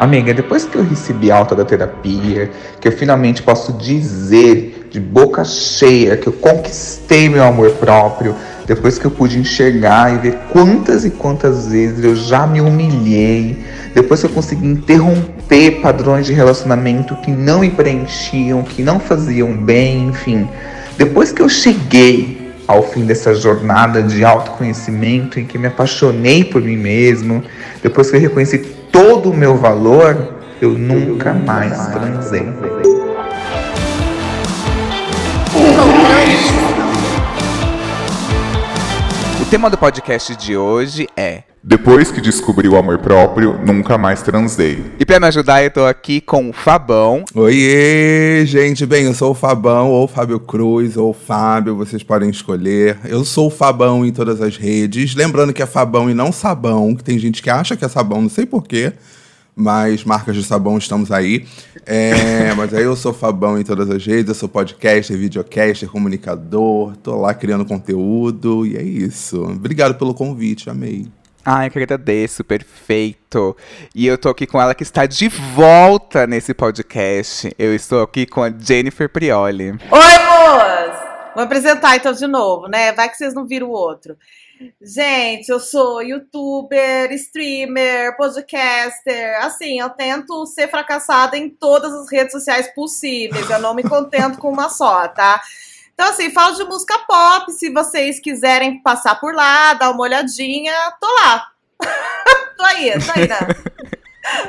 Amiga, depois que eu recebi alta da terapia, que eu finalmente posso dizer de boca cheia que eu conquistei meu amor próprio, depois que eu pude enxergar e ver quantas e quantas vezes eu já me humilhei, depois que eu consegui interromper padrões de relacionamento que não me preenchiam, que não faziam bem, enfim. Depois que eu cheguei ao fim dessa jornada de autoconhecimento em que me apaixonei por mim mesmo, depois que eu reconheci todo o meu valor, eu nunca mais transei. Tema do podcast de hoje é Depois que descobri o amor próprio, nunca mais transei. E pra me ajudar, eu tô aqui com o Fabão. Oiê, gente. Bem, eu sou o Fabão, ou Fábio Cruz, ou Fábio, vocês podem escolher. Eu sou o Fabão em todas as redes. Lembrando que é Fabão e não Sabão, que tem gente que acha que é Sabão, não sei porquê. Mas marcas de sabão estamos aí. É, mas aí eu sou Fabão em todas as redes, eu sou podcaster, videocaster, comunicador, tô lá criando conteúdo e é isso. Obrigado pelo convite, amei. Ai, eu que agradeço, perfeito. E eu tô aqui com ela que está de volta nesse podcast. Eu estou aqui com a Jennifer Prioli. Oi, boas! Vou apresentar então de novo, né? Vai que vocês não viram o outro. Gente, eu sou youtuber, streamer, podcaster. Assim, eu tento ser fracassada em todas as redes sociais possíveis. Eu não me contento com uma só, tá? Então, assim, falo de música pop. Se vocês quiserem passar por lá, dar uma olhadinha, tô lá. tô aí, tô aí, né?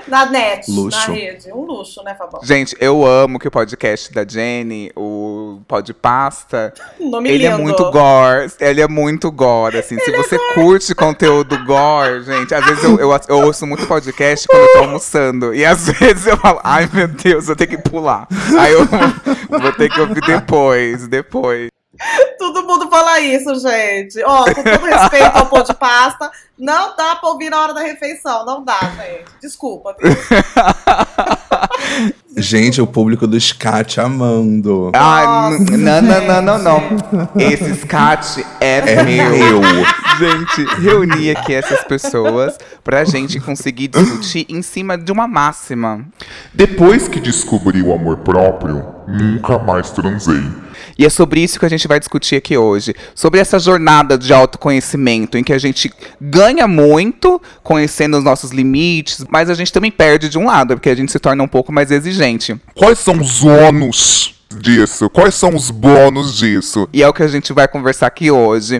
Na net, Luxo. na rede. Um luxo, né, Fabão? Gente, eu amo que o podcast da Jenny, o Podpasta, Nome ele é lindo. muito gore. Ele é muito gore, assim. Se você curte conteúdo gore, gente, às vezes eu, eu, eu ouço muito podcast quando eu tô almoçando. E às vezes eu falo, ai meu Deus, eu tenho que pular. Aí eu vou ter que ouvir depois, depois. Todo mundo fala isso, gente. Ó, com todo respeito ao pão de pasta, não dá pra ouvir na hora da refeição. Não dá, gente. Desculpa, viu? Gente, o público do Scat amando. Ai, não, não, não, não, não. Esse scat é, É meu. meu. Gente, reuni aqui essas pessoas pra gente conseguir discutir em cima de uma máxima. Depois que descobri o amor próprio, nunca mais transei. E é sobre isso que a gente vai discutir aqui hoje. Sobre essa jornada de autoconhecimento, em que a gente ganha muito conhecendo os nossos limites, mas a gente também perde de um lado, porque a gente se torna um pouco mais exigente. Quais são os ônus disso? Quais são os bônus disso? E é o que a gente vai conversar aqui hoje.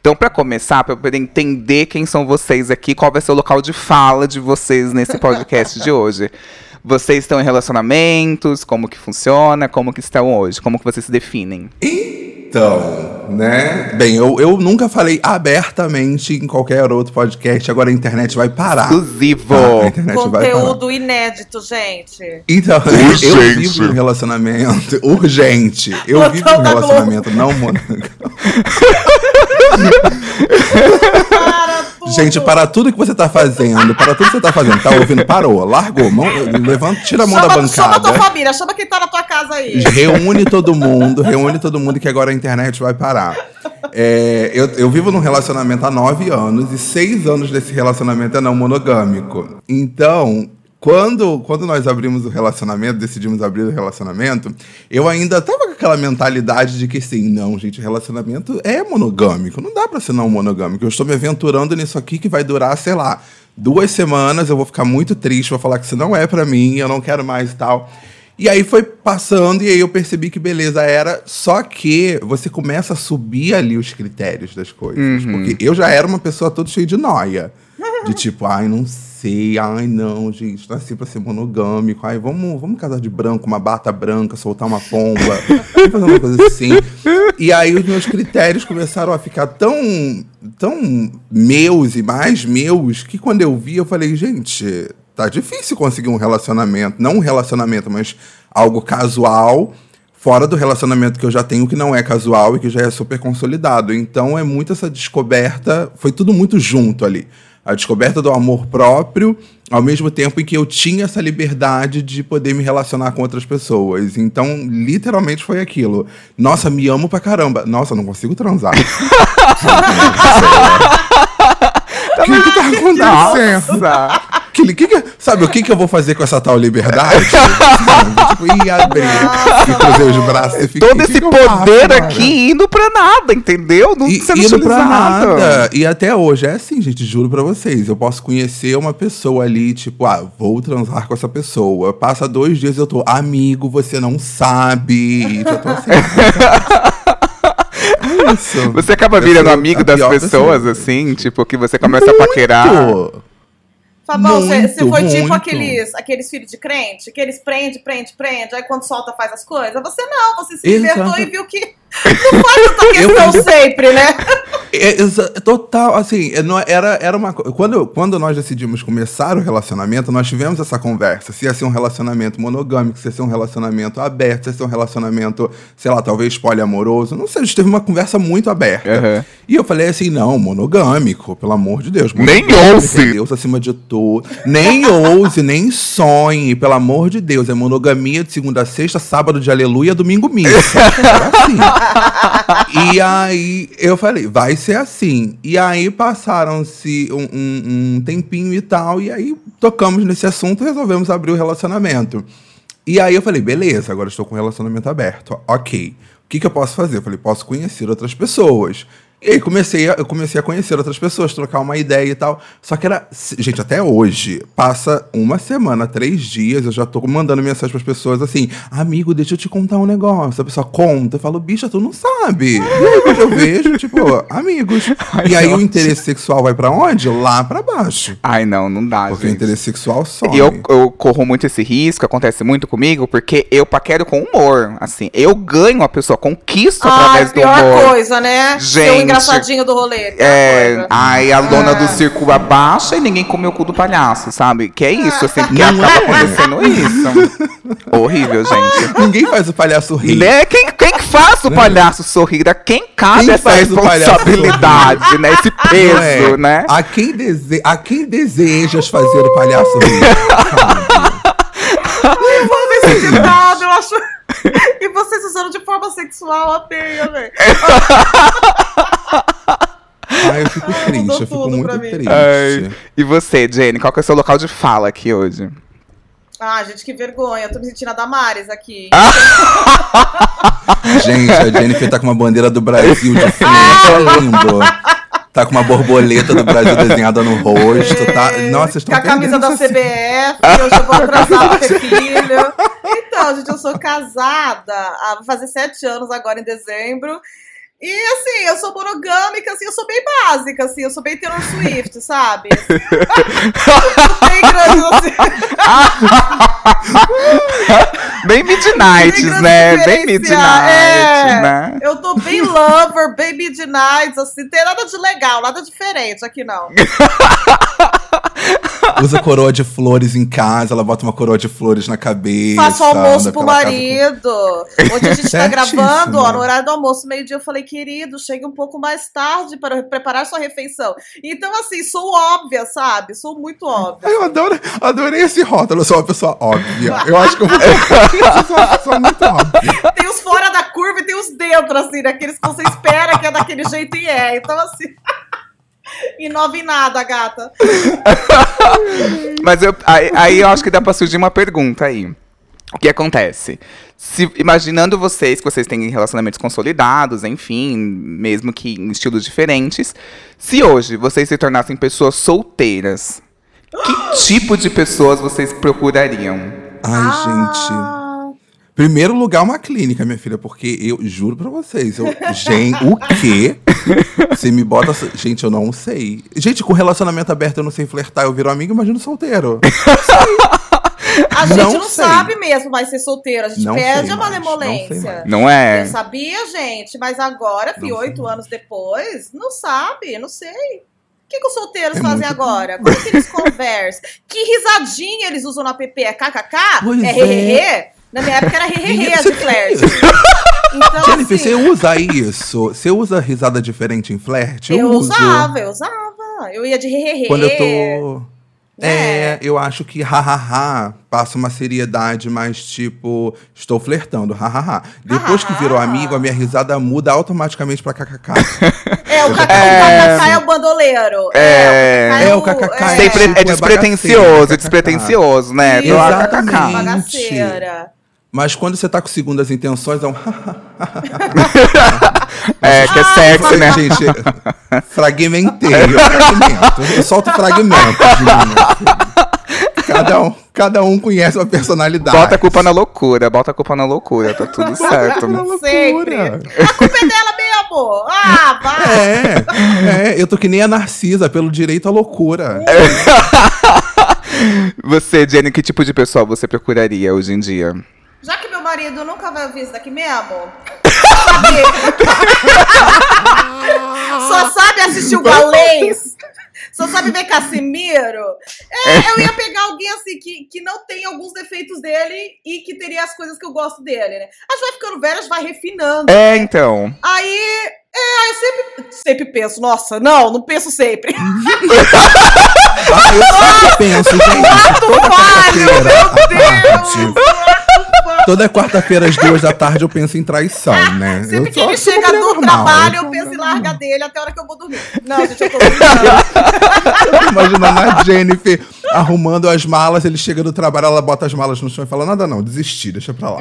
Então, para começar, para poder entender quem são vocês aqui, qual vai ser o local de fala de vocês nesse podcast de hoje. Vocês estão em relacionamentos? Como que funciona? Como que estão hoje? Como que vocês se definem? Então, né? Bem, eu, eu nunca falei abertamente em qualquer outro podcast, agora a internet vai parar. Exclusivo! Tá? A internet vai parar. Conteúdo inédito, gente. Então, eu Urgente. vivo um relacionamento urgente. Eu Botão vivo um relacionamento não monogâmico. Para tudo. Gente, para tudo que você tá fazendo, para tudo que você tá fazendo, tá ouvindo? Parou, largou, mão, levanta, tira a mão da chama, chama tua bancada. família, chama quem tá na tua casa aí. Reúne todo mundo, reúne todo mundo que agora a internet vai parar. É, eu, eu vivo num relacionamento há nove anos e seis anos desse relacionamento é não monogâmico. Então, quando, quando nós abrimos o relacionamento, decidimos abrir o relacionamento, eu ainda tava com aquela mentalidade de que assim, não, gente, relacionamento é monogâmico, não dá pra ser não monogâmico. Eu estou me aventurando nisso aqui que vai durar, sei lá, duas semanas, eu vou ficar muito triste, vou falar que isso não é pra mim, eu não quero mais e tal. E aí foi passando, e aí eu percebi que beleza era. Só que você começa a subir ali os critérios das coisas. Porque eu já era uma pessoa toda cheia de noia. De tipo, ai, não sei, ai, não, gente, nasci pra ser monogâmico. Ai, vamos, vamos casar de branco, uma bata branca, soltar uma pomba. fazer uma coisa assim. E aí os meus critérios começaram a ficar tão, tão meus e mais meus que quando eu vi, eu falei, gente, tá difícil conseguir um relacionamento. Não um relacionamento, mas algo casual, fora do relacionamento que eu já tenho, que não é casual e que já é super consolidado. Então é muito essa descoberta, foi tudo muito junto ali. A descoberta do amor próprio, ao mesmo tempo em que eu tinha essa liberdade de poder me relacionar com outras pessoas. Então, literalmente foi aquilo. Nossa, me amo pra caramba. Nossa, não consigo transar. O que, que tá acontecendo? Nossa! Aquele, que que, sabe o que, que eu vou fazer com essa tal liberdade? Tipo, ia abrir e cruzei os braços e fiquei. Todo "Que esse que faço poder agora?" aqui indo pra nada, entendeu? Não E, sendo indo pra nada. E até hoje é assim, gente, juro pra vocês. Eu posso conhecer uma pessoa ali, tipo, ah, vou transar com essa pessoa. Passa dois dias eu tô, amigo, você não sabe. E já tô assim. é isso. Você acaba virando sou amigo das pessoas, pessoa. assim, tipo, que você começa a paquerar. Fabão, você Muito, foi tipo muito. aqueles, aqueles filhos de crente, que eles prende, prende, prende, aí quando solta faz as coisas. Você não, você se Exato. libertou e viu que não faz tanta questão Eu- sempre, né? É, total, assim, é, não- era, era uma quando, quando nós decidimos começar o relacionamento, nós tivemos essa conversa. Se ia ser um relacionamento monogâmico, se ia ser um relacionamento aberto, se ia ser um relacionamento, sei lá, talvez poliamoroso. Não sei, a gente teve uma conversa muito aberta. Aham. E eu falei assim: não, monogâmico, pelo amor de Deus. Nem ouse. é Deus acima de tudo. Nem ouse, nem sonhe, pelo amor de Deus. É monogamia de segunda a sexta, sábado de aleluia, domingo missa. Era assim. E aí eu falei, vai ser assim. E aí passaram-se um, um- um tempinho e tal, e aí tocamos nesse assunto e resolvemos abrir o relacionamento. E aí eu falei, beleza, agora estou com um relacionamento aberto. Ok. O que, que eu posso fazer? Eu falei, posso conhecer outras pessoas. E aí comecei a, eu comecei a conhecer outras pessoas, trocar uma ideia e tal. Só que era. Gente, até hoje, passa uma semana, três dias, eu já tô mandando mensagem pras pessoas assim: amigo, deixa eu te contar um negócio. A pessoa conta, eu falo, bicha, tu não sabe. E aí quando eu vejo, tipo, amigos. e aí o interesse sexual vai pra onde? Lá pra baixo. Ai, não, não dá, Porque o gente. interesse sexual. E eu, eu corro muito esse risco, acontece muito comigo, porque eu paquero com humor. Assim, eu ganho a pessoa, conquisto Ai, através do pior humor. coisa, né? O Gente, engraçadinho do rolê. É, coisa. aí a dona Ah. do circo abaixa e ninguém comeu o cu do palhaço, sabe? Que é isso, assim, porque Não acaba é? acontecendo isso. Horrível, gente. Ninguém faz o palhaço rir. Né? Quem, quem que faz o palhaço sorrir? A quem cabe Quem essa responsabilidade, né? Esse Não peso, é? né? A quem, dese... a quem desejas fazer o palhaço rir? Não fez sentido nada, eu acho. E vocês usando de forma sexual, apeia, velho. Ai, eu fico triste, eu fico muito triste. Ai. E você, Jenny, qual que é o seu local de fala aqui hoje? Ah, gente, que vergonha. Eu tô me sentindo a Damares aqui. Gente, a Jennifer tá com uma bandeira do Brasil de fundo, tá lindo. Tá com uma borboleta do Brasil desenhada no rosto, tá? Nossa, vocês Com estão a camisa da CBF, eu já vou atrasar pra ter filho. Então, gente, eu sou casada, vai fazer sete anos agora em dezembro. E assim, eu sou monogâmica, assim, eu sou bem básica, assim, eu sou bem Taylor Swift, sabe? Não tem grandes, assim, Bem Midnights, né? grande Bem. Midnight, É, né? Eu tô bem lover, bem midnight, assim, não tem nada de legal, nada diferente aqui não. Usa coroa de flores em casa, ela bota uma coroa de flores na cabeça. Faço almoço pro casa com- marido. Hoje a gente tá gravando, ó, no horário do almoço, meio-dia, eu falei, querido, chegue um pouco mais tarde para preparar sua refeição. Então, assim, sou óbvia, sabe? Sou muito óbvia. Eu adoro, adorei esse rótulo, eu sou uma pessoa óbvia. Eu acho que eu vou eu sou uma pessoa muito óbvia. Tem os fora da curva e tem os dentro, assim, daqueles que você espera que é daquele jeito e é. Então, assim. Inova em nada, gata. Mas eu, aí, aí eu acho que dá pra surgir uma pergunta aí. O que acontece? Se, imaginando vocês, que vocês têm relacionamentos consolidados, enfim, mesmo que em estilos diferentes, se hoje vocês se tornassem pessoas solteiras, que tipo de pessoas vocês procurariam? Ai, gente. Primeiro lugar, uma clínica, minha filha, porque eu juro pra vocês, eu, gente, o quê? Você me bota. Gente, eu não sei. Gente, com relacionamento aberto eu não sei flertar, eu viro amigo, imagino solteiro. A gente Não não, sabe mesmo mais ser solteiro. A gente Não perde a não malemolência. mais. Não é? Eu sabia, gente, mas agora, fi, Não oito anos depois, não sabe, não sei. O que, que os solteiros É fazem muito agora? Como que eles conversam? que risadinha eles usam no app? É kkk? Pois é é. Na minha época era Você de flerte. Então, Jennifer, assim, você usa isso? Você usa risada diferente em flerte? eu uso. usava, eu usava. Eu ia de hehehe. Quando eu tô. É, eu acho que hahaha passa uma seriedade mais tipo, estou flertando, hahaha. Depois que virou amigo, a minha risada muda automaticamente pra kkk. É, o kkk É. é o bandoleiro. É. É, o kkk é, tipo, é é despretensioso, é despretensioso, né? Exatamente. Bagaceira. Mas quando você tá com segundas intenções, é um É, que é sexy, né? Gente, fragmentei. Eu, fragmento. eu solto fragmentos de mim. Cada um, cada um conhece uma personalidade. Bota a culpa na loucura, bota a culpa na loucura, tá tudo certo. Sempre. A culpa é dela mesmo. Ah, vai. É, é, eu tô que nem a Narcisa, pelo direito à loucura. Você, Jenny, que tipo de pessoa você procuraria hoje em dia? Já que meu marido nunca vai ouvir isso daqui mesmo, só sabe assistir o Galês, só sabe ver Casimiro. É, eu ia pegar alguém assim que, que não tem alguns defeitos dele e que teria as coisas que eu gosto dele, né? A gente vai ficando velho, a gente vai refinando. É, então. Aí, é, eu sempre, sempre penso, nossa, não, não penso sempre. Ah, eu sempre penso, gente. Toda quarta-feira. Meu Deus! Toda quarta-feira, às duas da tarde, eu penso em traição, né? Sempre eu que ele chega do normal, trabalho, eu penso em largar dele até a hora que eu vou dormir. Não, gente, eu tô brincando. Tô imaginando a Jennifer arrumando as malas, ele chega do trabalho, ela bota as malas no chão e fala: nada não, desisti, deixa pra lá.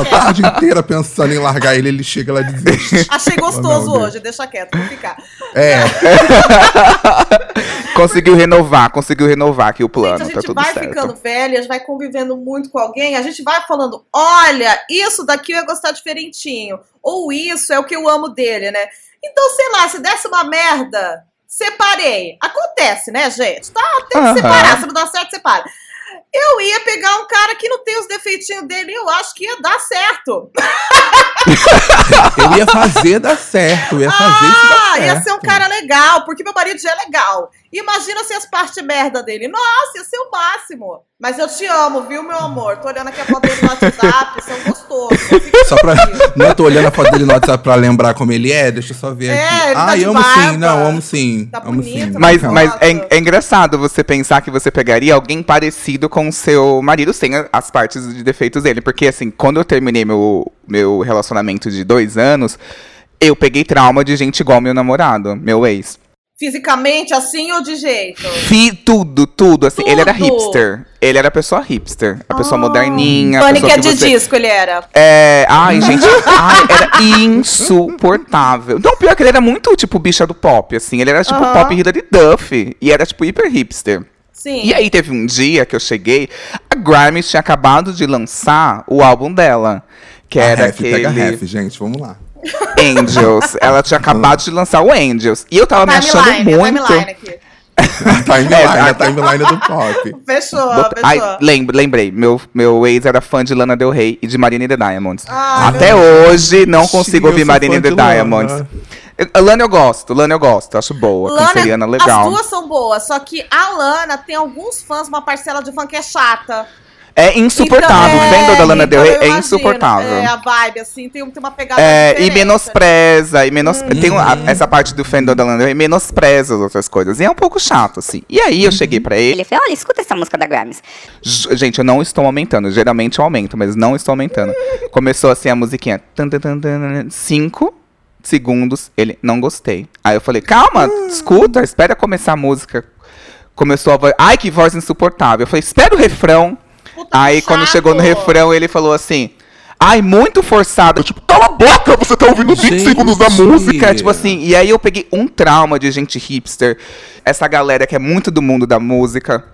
A tarde inteira pensando em largar ele, ele chega lá e desiste. Achei Oh, gostoso Deus. hoje, deixa quieto, vou ficar. É, Conseguiu renovar, conseguiu renovar aqui o plano, Gente, a tá gente tudo vai certo. ficando velha, a gente vai convivendo muito com alguém, a gente vai falando, olha, isso daqui eu ia gostar diferentinho. Ou isso é o que eu amo dele, né? Então, sei lá, se desse uma merda, separei. Acontece, né, gente? Tá, tem que Aham. separar, se não dá certo, separa. Eu ia pegar um cara que não tem os defeitinhos dele e eu acho que ia dar certo. eu ia fazer dar certo, eu ia fazer isso dar Ah, certo. ia ser um cara legal, porque meu marido já é legal. Imagina se as partes merda dele. Nossa, ia ser o máximo. Mas eu te amo, viu, meu amor? Tô olhando aqui a foto dele no WhatsApp, são gostosos. Fica Só pra. Não, eu tô olhando a foto dele no WhatsApp pra lembrar como ele é. Deixa eu só ver É, aqui. ele tá Ah, de eu amo barba. sim. Não, amo sim. Tá amo bonito, sim. Mas, Não. mas é, é engraçado você pensar que você pegaria alguém parecido com o seu marido sem as partes de defeitos dele. Porque, assim, quando eu terminei meu, meu relacionamento de dois anos, eu peguei trauma de gente igual meu namorado, meu ex. Fisicamente, assim ou de jeito? Fi tudo, tudo. Assim, ele era Tudo. hipster. Ele era a pessoa hipster. A pessoa moderninha. a Pânico pessoa é de você- disco, ele era. É, ai, gente, ai, era insuportável. Não, pior que ele era muito, tipo, bicha do pop, assim. Ele era, tipo, Aham. pop Hilary Duff. E era, tipo, hiper hipster. Sim. E aí teve um dia que eu cheguei, a Grimes tinha acabado de lançar o álbum dela. Que A era ref, pega a aquele ref, gente, vamos lá. Angels. Ela tinha acabado de lançar o Angels. E eu tava me achando timeline, muito. timeline aqui. A timeline, É, a timeline do pop. Fechou, Bota- fechou. Ai, lembro, lembrei. Meu, meu ex era fã de Lana Del Rey e de Marina and the Diamonds. Ah, Até hoje não Sim, consigo ouvir Marina the Lana. Diamonds. Eu- A Lana eu gosto, Lana eu gosto, acho boa. Lana, canceriana as legal. duas são boas, só que a Lana tem alguns fãs, uma parcela de fã que é chata. É insuportável. Então, o fandom da Lana Del então Rey eu é imagino, insuportável. É, a vibe, assim, tem, tem uma pegada É, e menospreza, e menos... Uhum. tem a- essa parte do fandom da Lana Del Rey menospreza as outras coisas. E é um pouco chato, assim. E aí eu cheguei pra ele. Ele falou, olha, escuta essa música da Grimes. J- Gente, eu não estou aumentando. Geralmente eu aumento, mas não estou aumentando. Começou assim a musiquinha. tan, tan, tan, tan, Cinco segundos. Ele, não gostei. Aí eu falei, calma, escuta, espera começar a música. Começou a voz. Ai, que voz insuportável. Eu falei, espera o refrão. Puta, Aí quando chegou no refrão, ele falou assim. Ai, muito forçado. Tipo, Cala a boca, você tá ouvindo 20 Gente. segundos da música. música, tipo assim. E aí eu peguei um trauma de gente hipster. Essa galera que é muito do mundo da música.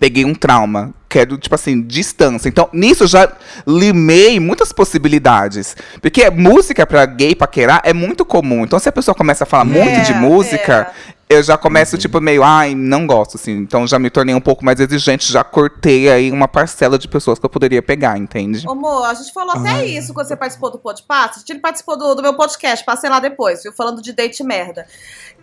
Peguei um trauma, que é do, tipo assim, distância. Então, nisso eu já limei muitas possibilidades. Porque música pra gay paquerar é muito comum. Então, se a pessoa começa a falar muito de É, música, eu já começo, tipo, meio, ai, não gosto, assim. Então, já me tornei um pouco mais exigente, já cortei aí uma parcela de pessoas que eu poderia pegar, entende? Ô, Mo, a gente falou até isso quando você participou do Podpassa. Ele participou do, do meu podcast, passei lá depois, viu? Falando de date merda.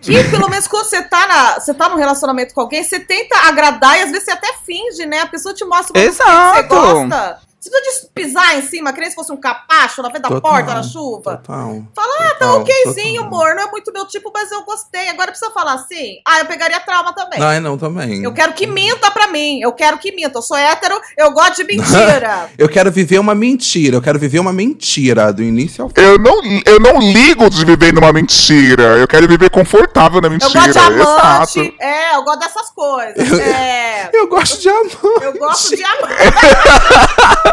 Que pelo menos quando você tá, na, você tá num relacionamento com alguém, você tenta agradar e às vezes você até finge, né? A pessoa te mostra música que você Exato. gosta. Você precisa de pisar em cima, que nem se fosse um capacho na frente da Total, porta na chuva. Total. Fala, ah, tá Total, okzinho, total. amor. Não é muito meu tipo, mas eu gostei. Agora precisa falar assim. Ah, eu pegaria trauma também. Ai, não, também. Eu quero que minta pra mim. Eu quero que minta. Eu sou hétero, eu gosto de mentira. Eu quero viver uma mentira. Eu quero viver uma mentira do início ao fim. Eu não, eu não ligo de viver numa mentira. Eu quero viver confortável na Eu mentira. gosto de amante. Exato. É, eu gosto dessas coisas. Eu- É. Eu gosto de amor. Eu gosto de amante.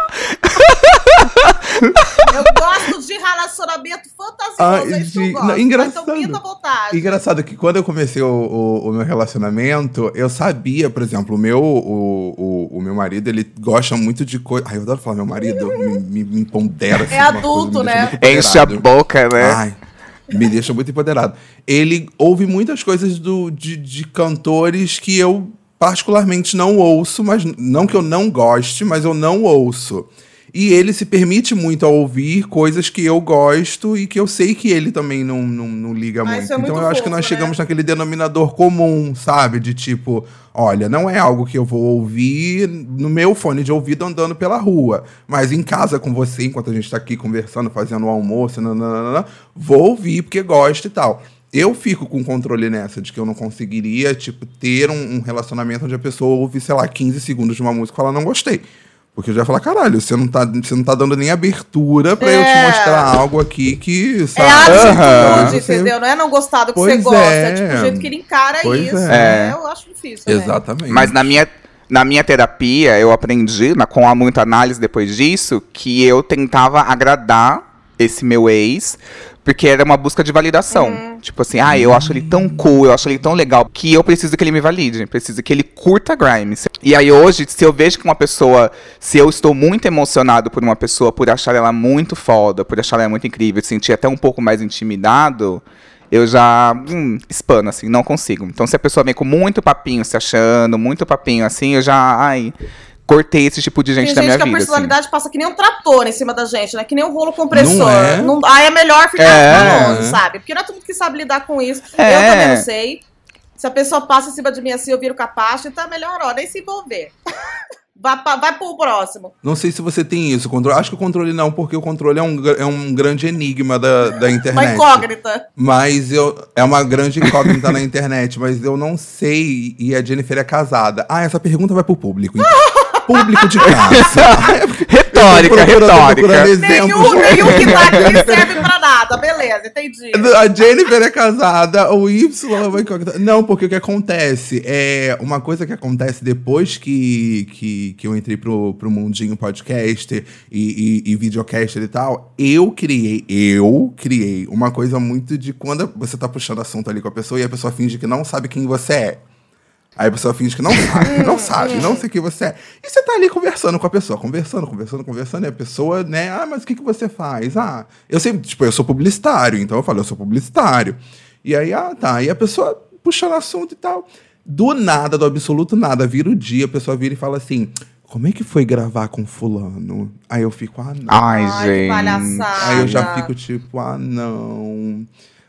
eu gosto de relacionamento fantasioso. Ai, é de- não, engraçado. Então pinta à vontade. Engraçado que quando eu comecei o, o- o meu relacionamento, eu sabia, por exemplo, o meu, o, o, o meu marido, ele gosta muito de coisa. Ai, eu adoro falar meu marido, me, me, me empodera. assim, É adulto, coisa, né? Enche a boca, né? Ai, me deixa muito empoderado. Ele ouve muitas coisas do, de, de cantores que eu particularmente não ouço, mas não que eu não goste, mas eu não ouço. E ele se permite muito a ouvir coisas que eu gosto e que eu sei que ele também não, não, não liga Ah, muito. é então muito eu acho que fofo, nós né? chegamos naquele denominador comum, sabe? De tipo, olha, não é algo que eu vou ouvir no meu fone de ouvido andando pela rua, mas em casa com você, enquanto a gente tá aqui conversando, fazendo o almoço, nananana, vou ouvir porque gosto e tal. Eu fico com controle nessa, de que eu não conseguiria, tipo, ter um, um relacionamento onde a pessoa ouve, sei lá, 15 segundos de uma música e fala, não gostei. Porque eu já ia falar, caralho, você não tá, você não tá dando nem abertura pra eu te É. mostrar algo aqui que, É sabe? atitude, Aham. Você- entendeu? Não é não gostar do que Pois você gosta. É. é. tipo o jeito que ele encara Pois isso. é. né? Eu acho difícil. né? Exatamente. Mas na minha, na minha terapia, eu aprendi, na- com a muita análise depois disso, que eu tentava agradar esse meu ex, porque era uma busca de validação. Hum. Tipo assim, ah, eu acho ele tão cool, eu acho ele tão legal, que eu preciso que ele me valide, preciso que ele curta Grimes. E aí hoje, se eu vejo que uma pessoa, se eu estou muito emocionado por uma pessoa, por achar ela muito foda, por achar ela muito incrível, sentir até um pouco mais intimidado, eu já hum, espano, assim, não consigo. Então, se a pessoa vem com muito papinho se achando, muito papinho assim, eu já, ai, cortei esse tipo de gente Tem da gente minha que a vida. assim. personalidade passa que nem um trator em cima da gente, né? Que nem um rolo compressor. Não é? Não- aí é melhor ficar É. longe, sabe? Porque não é todo mundo que sabe lidar com isso. É. Eu também não sei. Se a pessoa passa em cima de mim assim, eu viro capacho, então é melhor, ó, nem se envolver. vai, pra, vai pro próximo. Não sei se você tem isso. Controle, acho que o controle não, porque o controle é um, é um grande enigma da, da Uma internet. incógnita. Mas eu. É uma grande incógnita na internet, mas eu não sei. E a Jennifer é casada. Ah, essa pergunta vai pro público. então. público de casa. Retórica, retórica. Nenhum, nenhum que tá aqui serve pra nada. Beleza, entendi. A Jennifer é casada, o Y é uma incógnita. Não, porque o que acontece é uma coisa que acontece depois que, que, que eu entrei pro, pro mundinho podcaster e, e, e videocaster e tal. Eu criei, eu criei uma coisa muito de quando você tá puxando assunto ali com a pessoa e a pessoa finge que não sabe quem você é. Aí a pessoa finge que não sabe, não sabe, não sei quem você é. E você tá ali conversando com a pessoa, conversando, conversando, conversando, e a pessoa, né, ah, mas o que, que você faz? Ah, eu sempre, tipo, eu sou publicitário, então eu falo, eu sou publicitário. E aí, ah, tá. E a pessoa puxando assunto e tal. Do nada, do absoluto nada, vira o dia, a pessoa vira e fala assim: como é que foi gravar com fulano? Aí eu fico, ah, não. Ai, Ai, que gente. palhaçada. Aí eu já fico tipo, ah, não.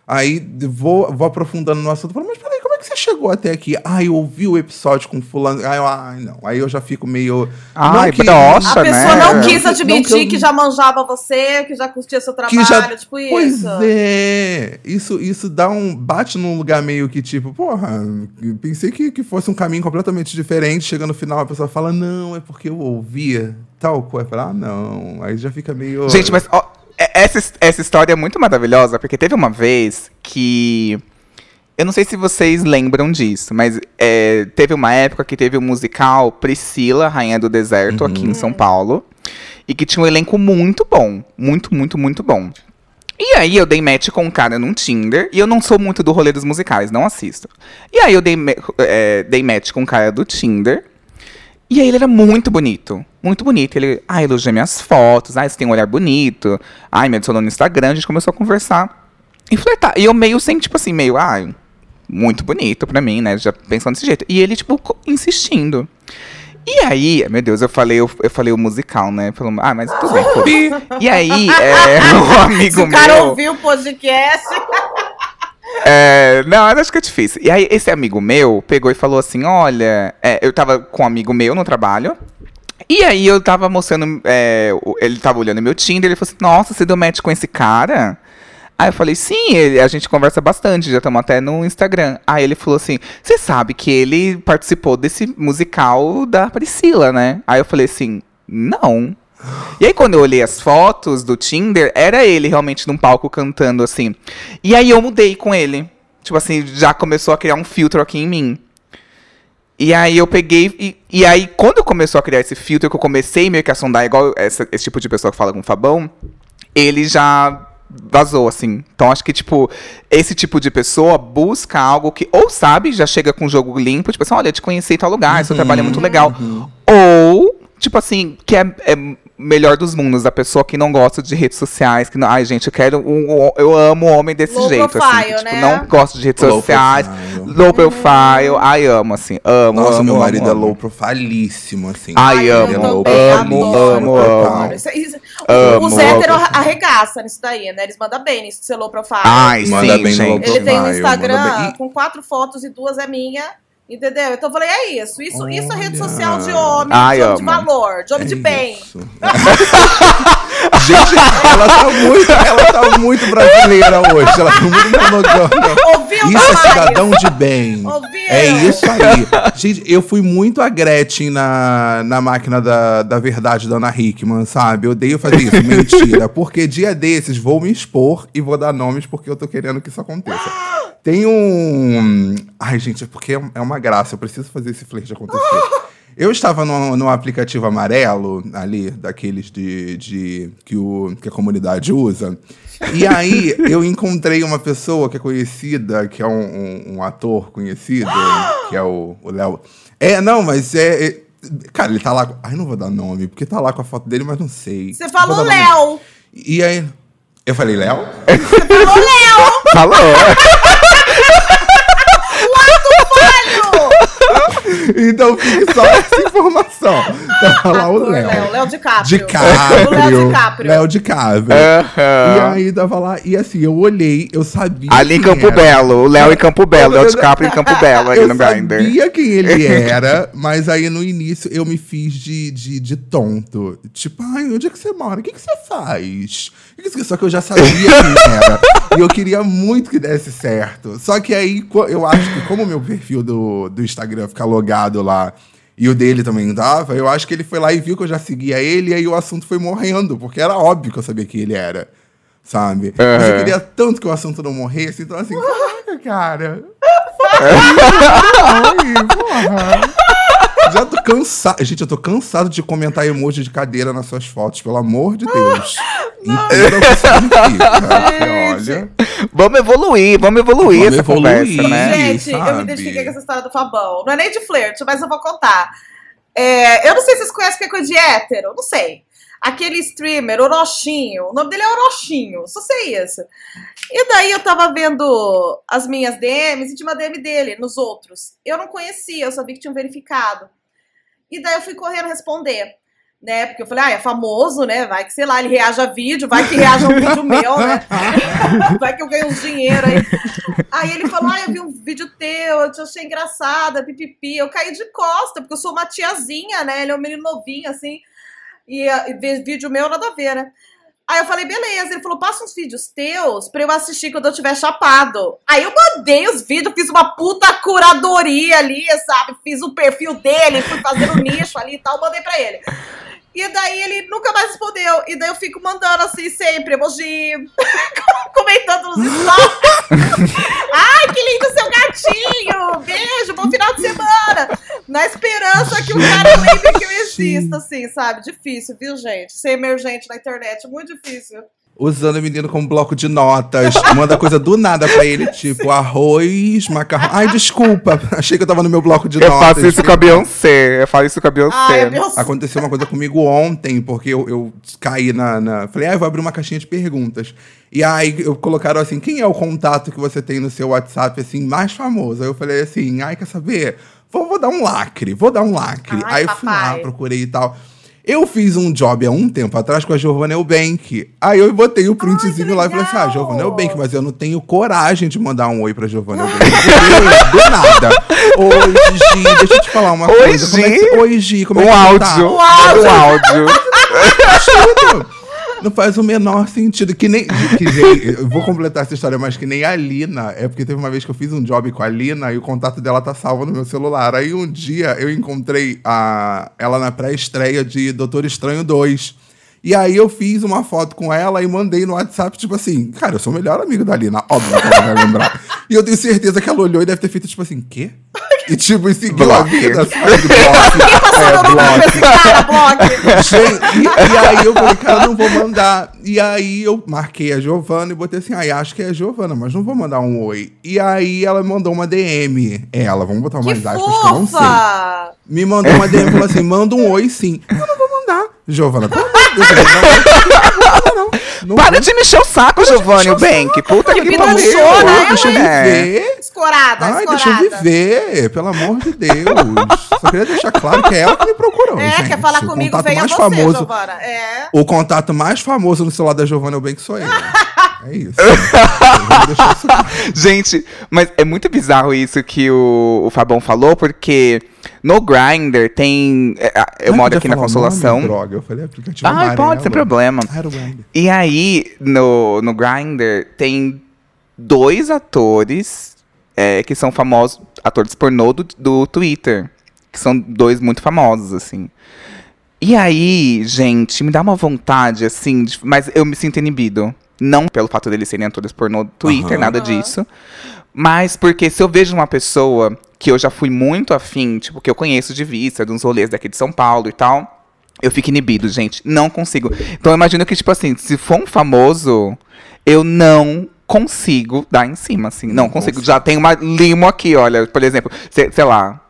Aí vou, vou aprofundando no assunto. Falo, mas peraí, como é que chegou até aqui? Ah, eu ouvi o episódio com fulano. Eu, ai, não. Aí eu já fico meio. Ai, não que- broxa, A pessoa né? não quis que- admitir não que que, eu- já manjava você, que já curtia seu trabalho, que já, tipo pois isso. é, isso, isso dá um bate num lugar meio que tipo, porra, pensei que, que fosse um caminho completamente diferente. Chega no final a pessoa fala, não, é porque eu ouvia tal coisa. Fala, ah, não, aí já fica meio. Gente, mas ó, é- essa, essa história é muito maravilhosa, porque teve uma vez que. Eu não sei se vocês lembram disso, mas é, teve uma época que teve o musical Priscila, Rainha do Deserto, aqui em São Paulo. E que tinha um elenco muito bom. Muito, muito, muito bom. E aí eu dei match com um cara num Tinder. E eu não sou muito do rolê dos musicais, não assisto. E aí eu dei, é, dei match com um cara do Tinder. E aí ele era muito bonito. Muito bonito. Ele, ah, elogia minhas fotos. Ah, você tem um olhar bonito. Ai, me adicionou no Instagram. A gente começou a conversar. E flertar. E eu meio sem, tipo assim, meio, ai, muito bonito pra mim, né? Já pensando desse jeito. E ele, tipo, insistindo. E aí, meu Deus, eu falei, eu, eu falei o musical, né? Falou, ah, mas tudo bem. foda-se. e aí, é, um amigo Se o cara meu. ouviu o podcast. É, não, acho que é difícil. E aí, esse amigo meu pegou e falou assim: olha, é, eu tava com um amigo meu no trabalho. E aí eu tava mostrando, é, ele tava olhando meu Tinder, ele falou assim, nossa, você deu match com esse cara? Aí eu falei, sim, ele- a gente conversa bastante, já estamos até no Instagram. Aí ele falou assim, você sabe que ele participou desse musical da Priscila, né? Aí eu falei assim, não. E aí quando eu olhei as fotos do Tinder, era ele realmente num palco cantando assim. E aí eu mudei com ele. Tipo assim, já começou a criar um filtro aqui em mim. E aí eu peguei. E, e aí, quando começou a criar esse filtro, que eu comecei meio que a sondar, igual essa- esse tipo de pessoa que fala com o Fabão, ele já vazou, assim. Então acho que, tipo, esse tipo de pessoa busca algo que, ou sabe, já chega com o jogo limpo, tipo assim, olha, eu te conheci em tal lugar, seu trabalho é muito legal. Ou, tipo assim, que é, é melhor dos mundos, da pessoa que não gosta de redes sociais, que não, ai, gente, eu quero um, eu amo homem desse Low jeito, assim, profile, que, tipo, né? não gosto de redes Low sociais, profile. low profile, ai, amo, assim, amo, Nossa, amo, meu amo, marido é amo. low profilíssimo, assim. Ai, eu amo, amo, amo, amo. Isso- isso- Amo, Os héteros arregaçam nisso daí, né? Eles mandam bem nisso de ser low profile. Ai, Manda sim, low gente. Ele tem um Instagram com quatro fotos e duas é minha. Entendeu? Então eu falei, é isso. Isso, isso é rede social de homem, Ai, de homem de valor, de homem É de bem. Gente, ela tá muito, ela tá muito brasileira hoje. Ela tá muito monogâmica. Ouviu, Isso é cidadão de bem. Ouviu? É isso aí. Gente, eu fui muito a Gretchen na, na máquina da, da verdade da Ana Hickman, sabe? Eu odeio fazer isso. Mentira. Porque dia desses vou me expor e vou dar nomes porque eu tô querendo que isso aconteça. Tem um. Ai, gente, é porque é uma graça. Eu preciso fazer esse flerte acontecer. Eu estava no, no aplicativo amarelo, ali, daqueles de, de que, o, que a comunidade usa. E aí eu encontrei uma pessoa que é conhecida, que é um, um- um ator conhecido, que é o Léo. É, não, mas é, é- Cara, ele tá lá. com- Ai, não vou dar nome, porque tá lá com a foto dele, mas não sei. Você falou. Léo. E aí. Eu falei, Léo? Falou Léo. Falou. Então fique só essa informação. Tava lá o Léo. Léo. Léo DiCaprio. DiCaprio. O Léo DiCaprio. Léo DiCaprio. Aham. E aí tava lá, e assim, eu olhei, eu sabia. Ali em Campo era. Belo, o Léo em Campo Belo, Léo DiCaprio em Campo Belo, ali Eu no Grindr. sabia quem ele era, mas aí no início eu me fiz de, de, de tonto. Tipo, ai, onde é que você mora? O que, que você faz? Só que eu já sabia quem era. e eu queria muito que desse certo. Só que aí eu acho que, como o meu perfil do, do Instagram fica logado lá. E o dele também tava, eu acho que ele foi lá e viu que eu já seguia ele, e aí o assunto foi morrendo, porque era óbvio que eu sabia quem ele era. Sabe? Mas eu queria tanto que o assunto não morresse, então assim, caraca, cara. Ai, porra. Já tô cansado. Gente, eu tô cansado de comentar emoji de cadeira nas suas fotos, pelo amor de Deus. Entenda o que significa. porque, olha. Vamos evoluir, vamos evoluir Vamos essa evoluir. conversa, né? Gente, eu me sabe? identifiquei com essa história do Fabão. Não é nem de flerte, mas eu vou contar. É, eu não sei se vocês conhecem o que é coisa de hétero, não sei. Aquele streamer, Orochinho. O nome dele é Orochinho, só sei isso. E daí eu tava vendo as minhas DMs e tinha uma DM dele nos outros. Eu não conhecia, eu só vi que tinham verificado. E daí eu fui correndo responder. Né? Porque eu falei, ah, é famoso, né? Vai que, sei lá, ele reage a vídeo, vai que reage a um vídeo meu, né? Vai que eu ganho uns dinheiro aí. Aí ele falou: Ah, eu vi um vídeo teu, eu te achei engraçada, pipipi. Eu caí de costa, porque eu sou uma tiazinha, né? Ele é um menino novinho, assim. E, e vídeo meu, nada a ver, né? Aí eu falei, beleza. Ele falou, passa uns vídeos teus pra eu assistir quando eu tiver chapado. Aí eu mandei os vídeos, fiz uma puta curadoria ali, sabe? Fiz o perfil dele, fui fazendo nicho ali e tal, mandei pra ele. E daí ele nunca mais respondeu. E daí eu fico mandando assim sempre, emoji, comentando nos stories. Ai, que lindo seu gatinho! Beijo, bom final de semana! Na esperança que o cara lembre que eu existo, assim, sabe? Difícil, viu, gente? Ser emergente na internet, muito difícil. Usando o menino como bloco de notas. Manda coisa do nada pra ele, tipo arroz, macarrão. Ai, desculpa. Achei que eu tava no meu bloco de Eu notas. faço isso com a Beyoncé, eu faço isso com a Beyoncé. Ai, é Aconteceu uma coisa comigo ontem, porque eu, eu caí na, na- Falei, ah, eu vou abrir uma caixinha de perguntas. E aí eu colocaram assim: quem é o contato que você tem no seu WhatsApp, assim, mais famoso? Aí eu falei assim: ai, quer saber? Vou, vou dar um lacre, vou dar um lacre. Ai, aí eu fui lá, procurei e tal. Eu fiz um job há um tempo atrás com a Giovanna Eubank. Aí eu botei o printzinho lá e falei assim: ah! Giovanna Eubank, mas eu não tenho coragem de mandar um oi pra Giovanna Eubank. Do nada. Oi, Gi, deixa eu te falar uma Oi, coisa. Como é que, Gi. oi, Gi, como é Um que você áudio. tá? Um áudio. Absurdo. Não faz o menor sentido. Que nem. Que, vou completar essa história, mas que nem a Lina. É porque teve uma vez que eu fiz um job com a Lina e o contato dela tá salvo no meu celular. Aí um dia eu encontrei a, ela na pré-estreia de Doutor Estranho 2. E aí eu fiz uma foto com ela e mandei no WhatsApp, tipo assim, cara, eu sou o melhor amigo da Lina, óbvio que ela vai lembrar. E eu tenho certeza que ela olhou e deve ter feito, tipo assim, quê? E tipo, e seguiu a Bloque. vida, sabe? Bloque. Passou É, meu número pra bloque. esse cara, bloque. Gente, e, e aí eu falei, cara, não vou mandar. E aí eu marquei a Giovana e botei assim, ai, acho que é a Giovana, mas não vou mandar um oi. E aí ela mandou uma DM. Ela, vamos botar Que umas aspas que eu não sei. Me mandou uma DM e falou assim: manda um oi sim. Eu não. Giovana, pelo amor de não, não, não, não Para vou. de me encher o saco, Giovanni Bank. Puta que, Que pariu. né, Deixa eu viver. Escorada, Ai, escorada. deixa eu viver, pelo amor de Deus. Só queria deixar claro que é ela que me procurou. É, gente. quer falar O comigo, contato venha mais você, famoso. Giovana. É. O contato mais famoso no celular da Giovanna Eubank sou eu. É isso. Gente, mas é muito bizarro isso que o, o Fabão falou, porque no Grindr tem. é, Eu Ai, moro aqui na Consolação. nome, droga, eu falei aplicativo Ah, pode, sem problema. E aí, no, no Grindr, tem dois atores é, que são famosos, atores pornô do, do Twitter. Que são dois muito famosos, assim. E aí, gente, me dá uma vontade, assim, de- mas eu me sinto inibido. Não pelo fato deles serem atores pornô do Twitter, Aham. nada disso. Mas porque se eu vejo uma pessoa que eu já fui muito afim, tipo, que eu conheço de vista, de uns rolês daqui de São Paulo e tal, eu fico inibido, gente. Não consigo. Então eu imagino que, tipo assim, se for um famoso, eu não consigo dar em cima, assim. Não, consigo. Já tem uma limo aqui, olha. Por exemplo, sei, sei lá.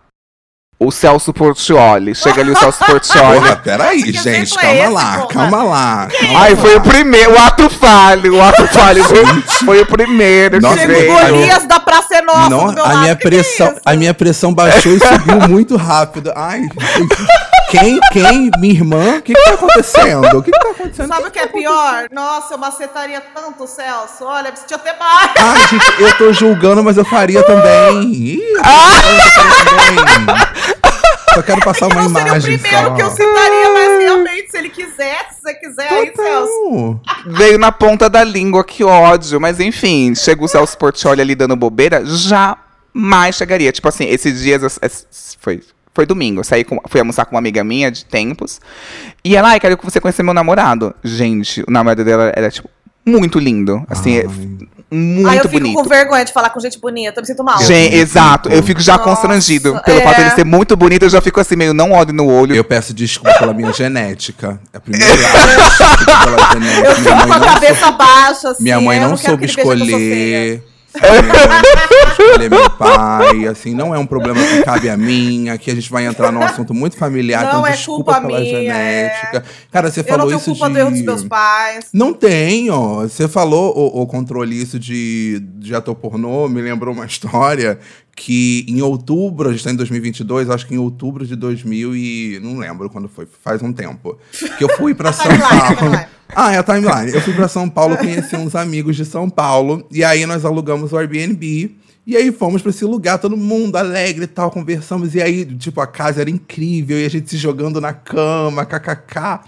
O Celso Portioli. Chega ali o Celso Portioli. Porra, peraí, Que gente, é calma esse, lá, porra? calma lá. calma Ai, lá. foi o primeiro, o ato falho, o ato falho foi, foi o primeiro Nossa, que veio. Golias da Praça é Nossa Não, do meu a lado. minha Que que é pressão, isso? a minha pressão baixou e subiu muito rápido. Ai, quem, quem, minha irmã? O que que tá acontecendo? O que que tá acontecendo? Sabe o que é pior? Nossa, eu macetaria tanto o Celso. Olha, precisa ter mais. Ai, gente, eu tô julgando, mas eu faria também. Ih, eu faria também. Só quero passar uma não seria o imagem primeiro só. que eu citaria, mas realmente, se ele quiser, se você quiser, aí, Celso. Total. Veio na ponta da língua, que ódio. Mas enfim, chega o Celso Portioli ali dando bobeira, jamais chegaria. Tipo assim, esses dias. eu- es- Foi, foi domingo. Eu saí com, fui almoçar com uma amiga minha de tempos. E ela, ai, quero que você conheça meu namorado. Gente, o namorado dela era, tipo, muito lindo. Assim, é Ai. Muito aí eu fico bonito. com vergonha de falar com gente bonita, eu me sinto mal. Gente, Eu exato. Eu fico já Nossa, constrangido. Pelo é. fato de ser muito bonito, eu já fico assim, meio não olho no olho. Eu peço desculpa pela minha genética. É a primeira desculpa pela genética. Eu Minha fico mãe com a não cabeça baixa, assim. Minha mãe eu não, quero soube que que eu sou escolher. Escolher meu pai, assim, não é um problema que cabe a mim. Aqui a gente vai entrar num assunto muito familiar, Não então é desculpa culpa pela minha, genética. Cara, você Eu não falou tenho isso culpa de... do erro dos meus pais. Não tenho. Você falou o, o controle isso de, de ator pornô, me lembrou uma história que em outubro, a gente está em 2022, acho que em outubro de 2000 e... não lembro quando foi, faz um tempo. Que eu fui para São Paulo. Ah, é a timeline. Eu fui para São Paulo, conheci uns amigos de São Paulo, e aí nós alugamos o Airbnb. E aí fomos para esse lugar, todo mundo alegre e tal, conversamos. E aí, tipo, a casa era incrível, e a gente se jogando na cama, kkk.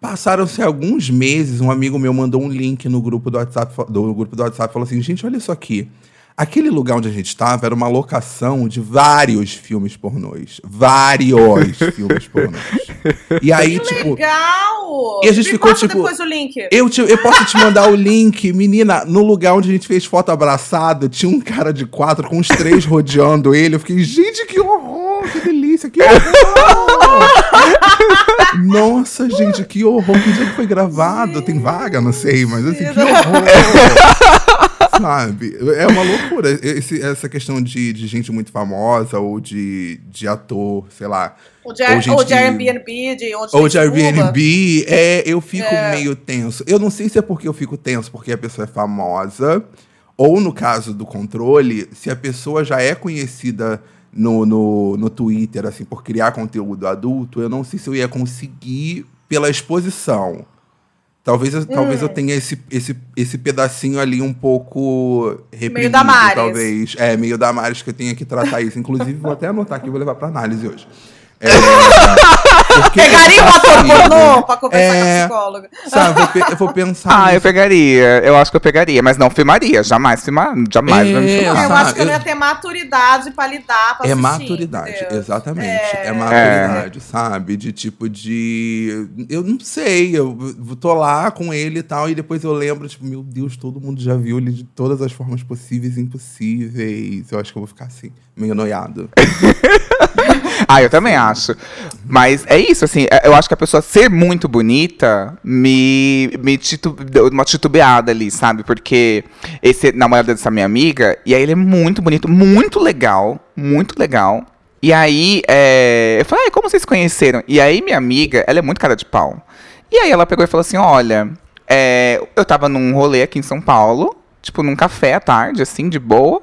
Passaram-se alguns meses, um amigo meu mandou um link no grupo do WhatsApp, do grupo do WhatsApp falou assim: gente, olha isso aqui. Aquele lugar onde a gente estava era uma locação de vários filmes pornôs. Vários filmes pornôs. E aí, tipo. Legal! E a gente Me ficou, tipo, depois o link. Eu, te- eu posso te mandar o link, menina. No lugar onde a gente fez foto abraçado, tinha um cara de quatro com os três rodeando ele. Eu fiquei, gente, que horror, que delícia, que horror. Nossa, gente, que horror. Que dia que foi gravado? Tem vaga? Não sei, mas assim, que horror. Sabe? É uma loucura. Esse- essa questão de, de gente muito famosa ou de, de ator, sei lá. Ou de, ou de Airbnb, de onde ou de. Airbnb, é, eu fico meio tenso. Eu não sei se é porque eu fico tenso porque a pessoa é famosa, ou no caso do controle, se a pessoa já é conhecida no, no, no Twitter, assim, por criar conteúdo adulto, eu não sei se eu ia conseguir pela exposição. Talvez, eu, talvez eu tenha esse, esse, esse pedacinho ali um pouco reprimido, Damares. talvez. É, meio Damares que eu tenha que tratar isso. Inclusive, vou até anotar aqui, vou levar pra análise hoje. É, porque Pegaria eu um ator pornô pra conversar É, com a psicóloga. Sabe, eu pe- eu vou pensar Ah, eu nisso. pegaria. Eu acho que eu pegaria, mas não filmaria. Jamais filmar. Jamais vai me É, filmar. eu sabe, acho que eu não ia eu- ter maturidade pra lidar, pra É assistir, maturidade, entendeu? exatamente. É, É. maturidade, sabe? De tipo de. Eu não sei, eu tô lá com ele e tal, e depois eu lembro, tipo, meu Deus, todo mundo já viu ele de todas as formas possíveis e impossíveis. Eu acho que eu vou ficar assim, meio noiado. Ah, eu também acho. Mas é isso, assim, é- eu acho que a pessoa ser muito bonita me, me titu, deu uma titubeada ali, sabe? Porque esse namorado dessa minha amiga, e aí ele é muito bonito, muito legal, muito legal. E aí, é, eu falei, como vocês se conheceram? E aí, minha amiga, ela é muito cara de pau. E aí ela pegou e falou assim: olha, é, eu tava num rolê aqui em São Paulo, tipo, num café à tarde, assim, de boa.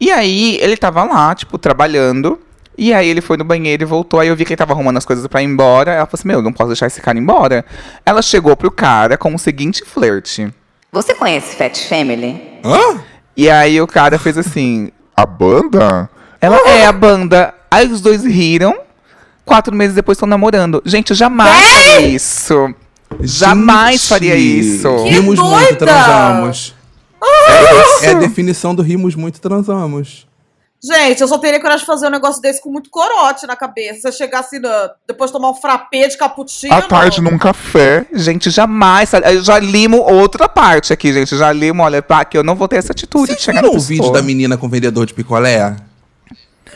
E aí ele tava lá, tipo, trabalhando. E aí ele foi no banheiro e voltou. Aí eu vi que ele tava arrumando as coisas pra ir embora. Ela falou assim: Meu, não posso deixar esse cara embora. Ela chegou pro cara com o seguinte flerte. Você conhece Fat Family? Hã? E aí o cara fez assim: A banda? Ela é a banda. Aí os dois riram. Quatro meses depois estão namorando. Gente, eu jamais faria isso. Jamais Gente, faria isso. Que Rimos muito, doida! transamos. É, é a definição do rimos muito, transamos. Gente, eu só teria coragem de fazer um negócio desse com muito corote na cabeça. Você chegar assim, na- depois de tomar um frappé de cappuccino. À tarde num café. Gente, jamais. Eu já limo outra parte aqui, gente. Já limo, olha, pá, que eu não vou ter essa atitude Vocês de chegar viram no o vídeo da menina com vendedor de picolé?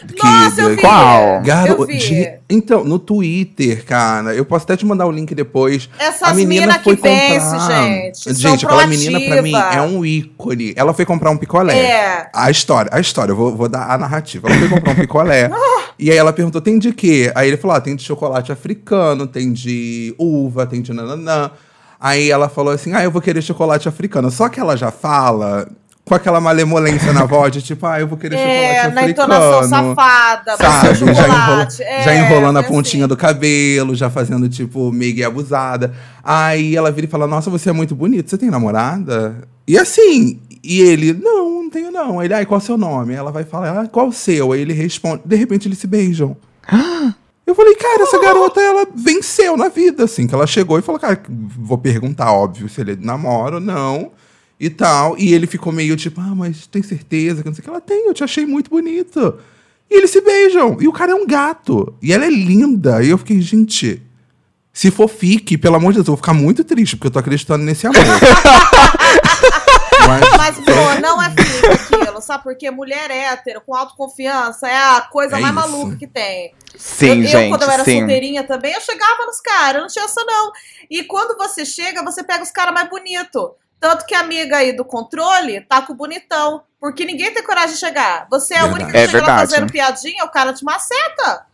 Que- Nossa, eu vi. Qual? Garo- de- Então, no Twitter, cara, eu posso até te mandar o link depois. Essas a menina que foi vence, comprar. gente, Gente, aquela menina pra mim é um ícone. Ela foi comprar um picolé. É. A história, a história, eu vou, vou dar a narrativa. Ela foi comprar um picolé. e aí ela perguntou: tem de quê? Aí ele falou: ah, tem de chocolate africano, tem de uva, tem de nananã. Aí ela falou assim: ah, eu vou querer chocolate africano. Só que ela já fala com aquela malemolência na voz, de tipo, ah, eu vou querer É, chocolate na africano. entonação safada. Sabe, já, enrola. É, já enrolando a foi pontinha assim. do cabelo, já fazendo, tipo, meio abusada. Aí ela vira e fala, nossa, você é muito bonito, você tem namorada? E assim, e ele, não, não tenho não. Ele, ai, qual é o seu nome? Ela vai falar, ah, qual o seu? Aí ele responde, de repente eles se beijam. Eu falei, cara, essa garota, ela venceu na vida, assim, que ela chegou e falou, cara, vou perguntar, óbvio, se ele namora ou não, e tal. E ele ficou meio tipo, ah, mas tem certeza que não sei o que ela tem, eu te achei muito bonito. E eles se beijam, e o cara é um gato, e ela é linda. E eu fiquei, gente, se for fique, pelo amor de Deus, eu vou ficar muito triste, porque eu tô acreditando nesse amor. mas, pô, não é fica aquilo, sabe? Porque mulher hétero com autoconfiança é a coisa É mais isso. maluca que tem. Sim, eu, eu, gente, quando eu era sim. solteirinha também, eu chegava nos caras, eu não tinha essa não. E quando você chega, você pega os caras mais bonitos. Tanto que a amiga aí do controle tá com o bonitão. Porque ninguém tem coragem de chegar. Você é a Verdade. única que É chega lá verdade. fazendo piadinha, o cara te maceta.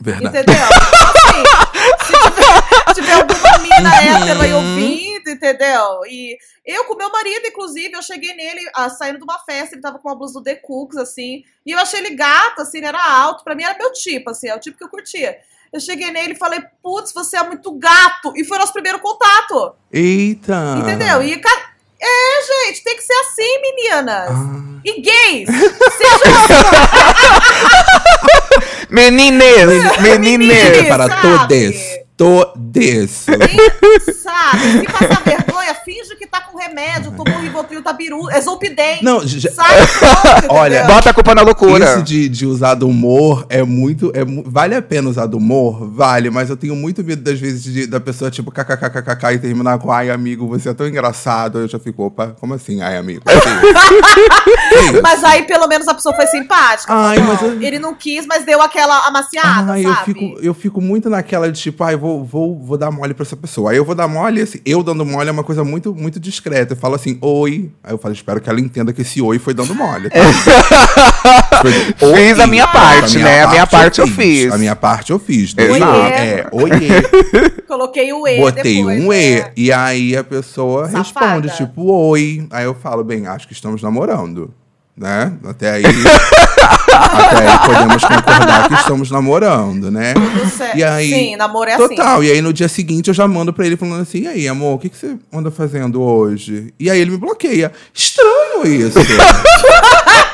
verdade. Entendeu? Então, assim, se tiver, tiver alguma mina hétero aí ouvindo, entendeu? E eu com meu marido, inclusive, eu cheguei nele ah, saindo de uma festa, ele tava com uma blusa do The Cooks, assim, e eu achei ele gato, assim, ele era alto, pra mim era meu tipo, assim, é o tipo que eu curtia. Eu cheguei nele e falei, putz, você é muito gato. E foi nosso primeiro contato. Eita! Entendeu? E é, gente, tem que ser assim, meninas. Ah. E gays, sejam Menines, menines. Menines. para sabe? Todes. Todes. Sabe? Se passar vergonha, finge que tá com remédio, tomou um Rivotril, tá biru, é Zolpidem. Não, já- Sai pronto, Olha? Bota a culpa na loucura. Isso de, de usar do humor é muito. É, vale a pena usar do humor? Vale, mas eu tenho muito medo das vezes de- da pessoa, tipo, kkkk e terminar com ai, amigo, você é tão engraçado. Eu já fico, opa, como assim, ai, amigo? Que isso? Mas aí pelo menos a pessoa foi simpática. Ai, tá mas eu- Ele não quis, mas deu aquela amaciada, Ai, sabe? eu fico, eu fico muito naquela de tipo, ai, vou, vou, vou dar mole pra essa pessoa. Aí eu vou dar mole, assim, eu dando mole é uma coisa muito, muito discreta. Eu falo assim, oi. Aí eu falo, espero que ela entenda que esse oi foi dando mole. Tá? Foi, Fiz a minha parte, A né? A minha parte eu fiz. A minha parte eu fiz. Exato. E, é, oiê. Coloquei o E Botei depois, um E. né? E aí a pessoa Safada. responde, tipo, oi. Aí eu falo, bem, acho que estamos namorando. Né? Até aí. até aí podemos concordar que estamos namorando, né? Tudo certo. E aí, Sim, namoro é assim. Total. E aí no dia seguinte eu já mando pra ele falando assim: e aí, amor, o que, que você anda fazendo hoje? E aí ele me bloqueia. Estranho isso.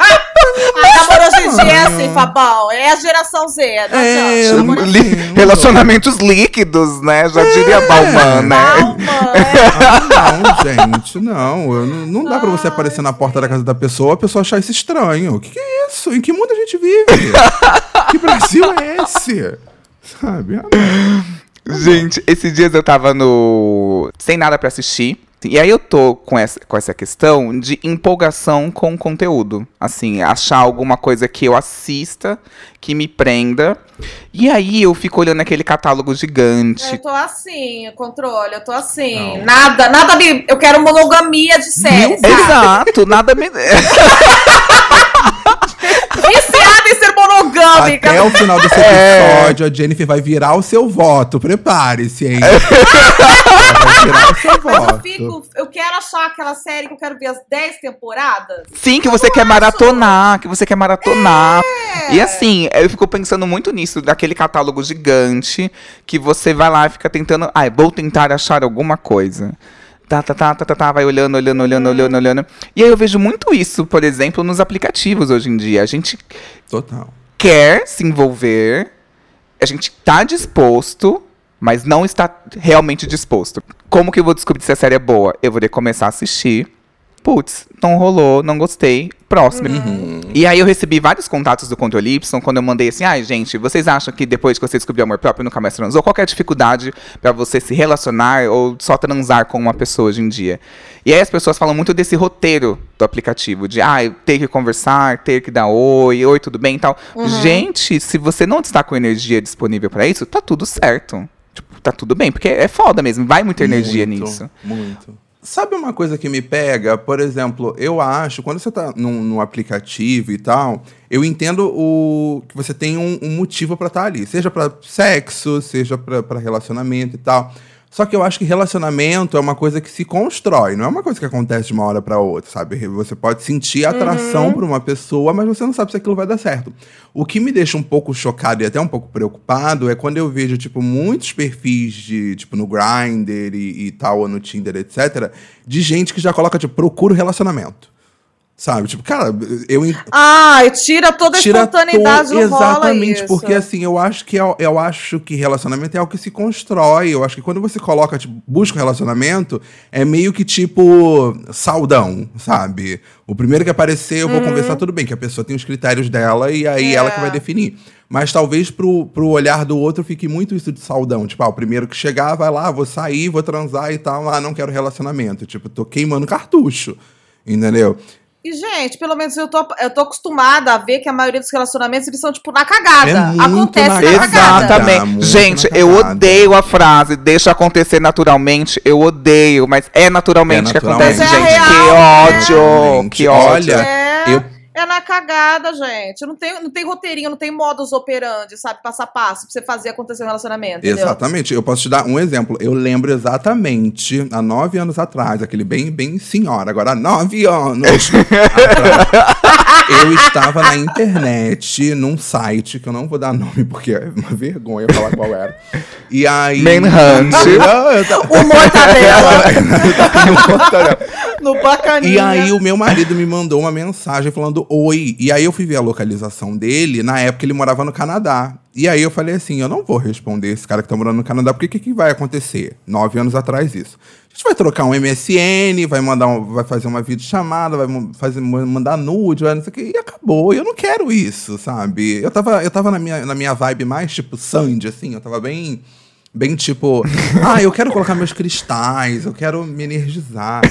Ah, namoro hoje em dia é assim, Fabão. É a geração Z. Né? É, Relacionamentos líquidos, né? Já diria Bauman, né? Calma, é. Ah, não, gente, não. Eu não, não dá pra você aparecer na porta da casa da pessoa a pessoa achar isso estranho. O que, que é isso? Em que mundo a gente vive? que Brasil é esse? Sabe? Ah. Gente, esses dias eu tava no. sem nada pra assistir. E aí eu tô com essa, com essa questão de empolgação com o conteúdo. Assim, achar alguma coisa que eu assista, que me prenda. E aí eu fico olhando aquele catálogo gigante. Eu tô assim, controle, eu tô assim. Nada, nada de. Eu quero monogamia de série. Exato, nada me. Monogâmica. Até o final desse episódio, a Jennifer vai virar o seu voto. Prepare-se, hein? Vai virar o seu Mas eu voto. fico. Eu quero achar aquela série que eu quero ver as 10 temporadas. Sim, que você quer maratonar, que você quer maratonar. E assim, eu fico pensando muito nisso, daquele catálogo gigante, que você vai lá e fica tentando. Ai, vou tentar achar alguma coisa. Tá, tá, tá, tá, tá, tá, vai olhando, olhando, olhando, olhando, olhando. E aí eu vejo muito isso, por exemplo, nos aplicativos hoje em dia. A gente Total. Quer se envolver, a gente tá disposto, mas não está realmente disposto. Como que eu vou descobrir se a série é boa? Eu vou ter que começar a assistir. Putz, não rolou, não gostei. Próximo. E aí eu recebi vários contatos do Controle Y quando eu mandei assim, ai gente, vocês acham que depois que você descobriu o amor próprio nunca mais transou? Qual que é a dificuldade pra você se relacionar ou só transar com uma pessoa hoje em dia? E aí as pessoas falam muito desse roteiro do aplicativo, de ah, ter que conversar, ter que dar oi, oi, tudo bem e tal. Gente, se você não está com energia disponível pra isso, tá tudo certo. Tipo, tá tudo bem, porque é foda mesmo, vai muita energia Muito, nisso. Muito. Sabe uma coisa que me pega? Por exemplo, eu acho, quando você tá num, num aplicativo e tal, eu entendo o que você tem um, um motivo pra estar ali. Seja pra sexo, seja pra relacionamento e tal. Só que eu acho que relacionamento é uma coisa que se constrói, não é uma coisa que acontece de uma hora pra outra, sabe? Você pode sentir atração por uma pessoa, mas você não sabe se aquilo vai dar certo. O que me deixa um pouco chocado e até um pouco preocupado é quando eu vejo, tipo, muitos perfis de, tipo, no Grindr e, e tal, ou no Tinder, etc., de gente que já coloca, tipo, procura relacionamento. Sabe? Tipo, cara, eu, Ai, tira toda a espontaneidade to- rola Exatamente, porque assim, eu acho que é- eu acho que relacionamento é algo que se constrói. Eu acho que quando você coloca, tipo, busca um relacionamento, é meio que tipo saudão, sabe? O primeiro que aparecer, eu vou conversar, tudo bem, que a pessoa tem os critérios dela e aí É. ela que vai definir. Mas talvez pro, pro olhar do outro fique muito isso de saudão. Tipo, ah, o primeiro que chegar, vai lá, vou sair, vou transar e tal. Ah, não quero relacionamento. Tipo, tô queimando cartucho. Entendeu? E, gente, pelo menos eu tô, eu tô acostumada a ver que a maioria dos relacionamentos eles são, tipo, na cagada. É Acontece na na, cagada. cagada. Exatamente. Muito Gente, na eu odeio a frase, deixa acontecer naturalmente. Eu odeio, mas é naturalmente É que naturalmente. acontece, Mas é gente. real, que né? ódio, Gente, que ódio. olha, É, eu- é na cagada, gente. Não tem, não tem roteirinho, não tem modus operandi, sabe? Passo a passo pra você fazer acontecer um relacionamento. Entendeu? Exatamente. Eu posso te dar um exemplo. Eu lembro exatamente, há nove anos atrás, aquele bem, bem senhora, agora há nove anos atrás, eu estava na internet, num site, que eu não vou dar nome porque é uma vergonha falar qual era. E aí... Manhunt. O mortadela Mortadela. no bacaninha. E aí o meu marido me mandou uma mensagem falando oi. E aí eu fui ver a localização dele. Na época ele morava no Canadá. E aí eu falei assim, eu não vou responder esse cara que tá morando no Canadá, porque o que, que vai acontecer? Nove anos atrás isso. A gente vai trocar um MSN, vai mandar um- vai fazer uma videochamada, vai fazer, mandar nude, vai não sei o que, e acabou. Eu não quero isso, sabe? Eu tava, eu tava na, minha, na minha vibe mais tipo Sandy, assim, eu tava bem. Bem tipo, ah, eu quero colocar meus cristais, eu quero me energizar.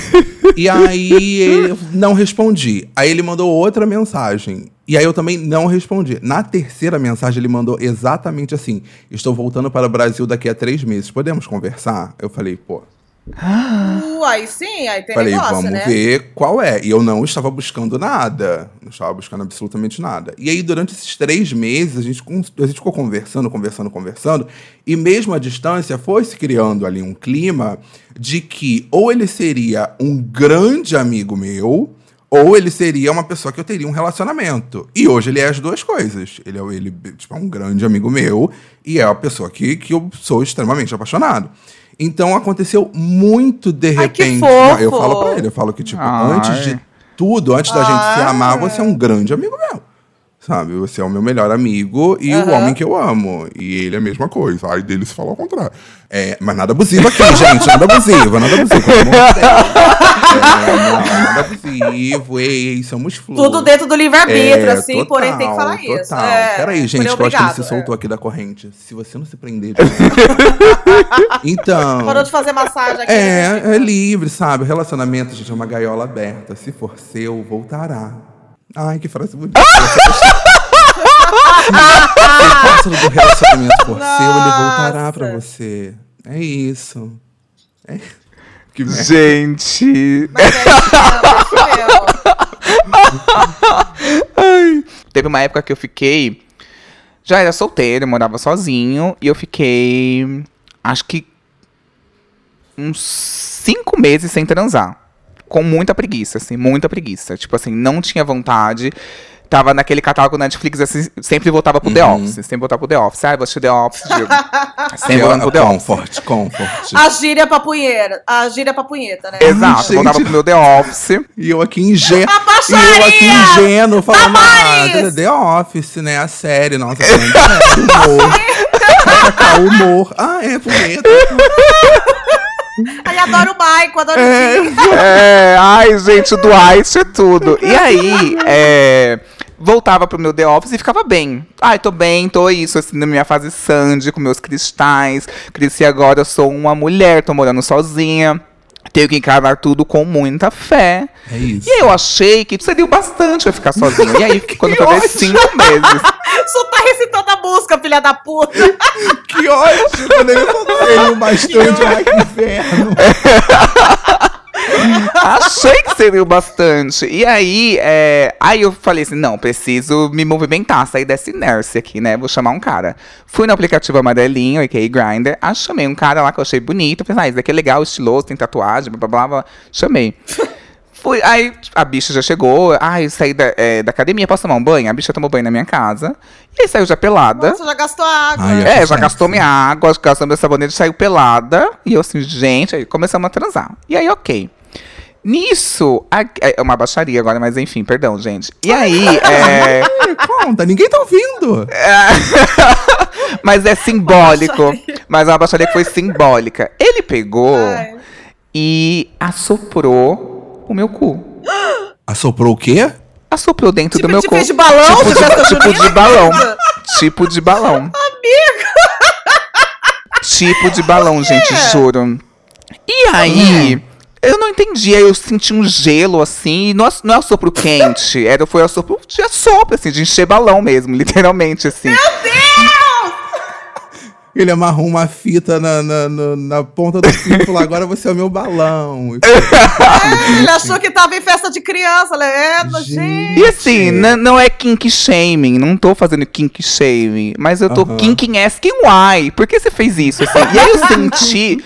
e aí eu não respondi. Aí ele mandou outra mensagem. E aí eu também não respondi. Na terceira mensagem ele mandou exatamente assim: Estou voltando para o Brasil daqui a três meses. Podemos conversar? Eu falei, pô. Uh, aí sim, aí tem Falei, negócio, vamos né? ver qual é. E eu não estava buscando nada. Não estava buscando absolutamente nada. E aí, durante esses três meses, a gente, a gente ficou conversando, conversando, conversando. E mesmo à distância, foi se criando ali um clima de que ou ele seria um grande amigo meu, ou ele seria uma pessoa que eu teria um relacionamento. E hoje ele é as duas coisas. Ele é, ele, tipo, é um grande amigo meu e é a pessoa que, que eu sou extremamente apaixonado. Então aconteceu muito de Ai, que repente. fofo. Eu falo pra ele, eu falo que, tipo, Ai. antes de tudo, antes da gente se Ai. amar, você é um grande amigo meu. Sabe? Você é o meu melhor amigo e o Aham. homem que eu amo. E ele é a mesma coisa. Ai, dele se fala ao contrário. É, mas nada abusivo aqui, gente. Nada abusivo, nada abusivo. É, nada abusivo. Ei, somos flores. Tudo dentro do livre-arbítrio, É, assim, porém tem que falar isso. Total. É, Peraí, gente, eu acho que ele obrigado, se soltou é. aqui da corrente. Se você não se prender. de então. Parou de fazer massagem aqui. né? É, é livre, sabe? O relacionamento, gente, é uma gaiola aberta. Se for seu, voltará. Ai, que frase bonita. Se o pássaro do relacionamento for seu, ele voltará pra você. É isso. É. Que merda. Gente. Mas é isso é. Ai. Teve uma época que eu fiquei. Já era solteiro, morava sozinho. E eu fiquei. Acho que. Uns cinco meses sem transar. Com muita preguiça, assim, muita preguiça. Tipo assim, não tinha vontade. Tava naquele catálogo Netflix, assim, sempre voltava pro The Office. Sempre voltava pro The Office. Ah, vou assistir The Office. Diego. sempre voltava pro The Office. Comfort, comfort. A gíria pra punheira. A gíria pra punheta, né? Exato, gente. voltava pro meu The Office. E eu aqui ingênuo. A E eu aqui ingênuo falando, ah! The Office, né? A série, nossa, grande série, humor. Cacá, humor. Ah, é, punheta. Aí adoro o Maico, adoro É. o. É, ai, gente, o Dwight é tudo. E aí, é, voltava pro meu The Office e ficava bem. Ai, tô bem, tô isso, assim, na minha fase Sandy, com meus cristais. Cresci agora, eu sou uma mulher, tô morando sozinha. Tenho que encarar tudo com muita fé. É isso. E aí eu achei que o bastante eu ficar sozinha. E aí, quando eu falei cinco meses. Só tá recitando a música, filha da puta. Que ótimo! Ele falou seria bastante, ai, que inferno. Achei que seria o bastante. E aí, é, aí eu falei assim: não, preciso me movimentar, sair dessa inércia aqui, né? Vou chamar um cara. Fui no aplicativo amarelinho, a.k.a. Grindr. Aí chamei um cara lá que eu achei bonito. Falei, ah, esse daqui é legal, estiloso, tem tatuagem, blá blá blá. blá. Chamei. Fui, aí a bicha já chegou. Ai, saí da, é, da academia, posso tomar um banho? A bicha tomou banho na minha casa. E aí saiu já pelada. Nossa, já gastou água. Ai, É, já gastou minha água, gastou meu sabonete, saiu pelada. E eu assim, gente, aí começamos a transar. E aí, ok. Nisso, a- é uma baixaria agora, mas enfim, perdão, gente. E aí, é, Ai, Conta, ninguém tá ouvindo. mas é simbólico. Mas é uma baixaria que foi simbólica. Ele pegou Ai. e assoprou o meu cu. Assoprou o quê? Assoprou dentro Tipo, do meu te cu. fez de balão? Tipo de, tá tipo de balão. tipo de balão. Tipo de balão, gente, juro. E aí, eu não entendi. Aí eu senti um gelo, assim, e não, é- não é assopro quente. Era, foi assopro de assopro, assim, de encher balão mesmo, literalmente, assim. Ele amarrou uma fita na, na, na, na ponta do fio e falou: agora você é o meu balão. Ele achou que tava em festa de criança. Ele, é, gente. E assim, não é kink shaming, não tô fazendo kink shaming, mas eu tô Aham. kinking asking why. Por que você fez isso? assim? E aí eu senti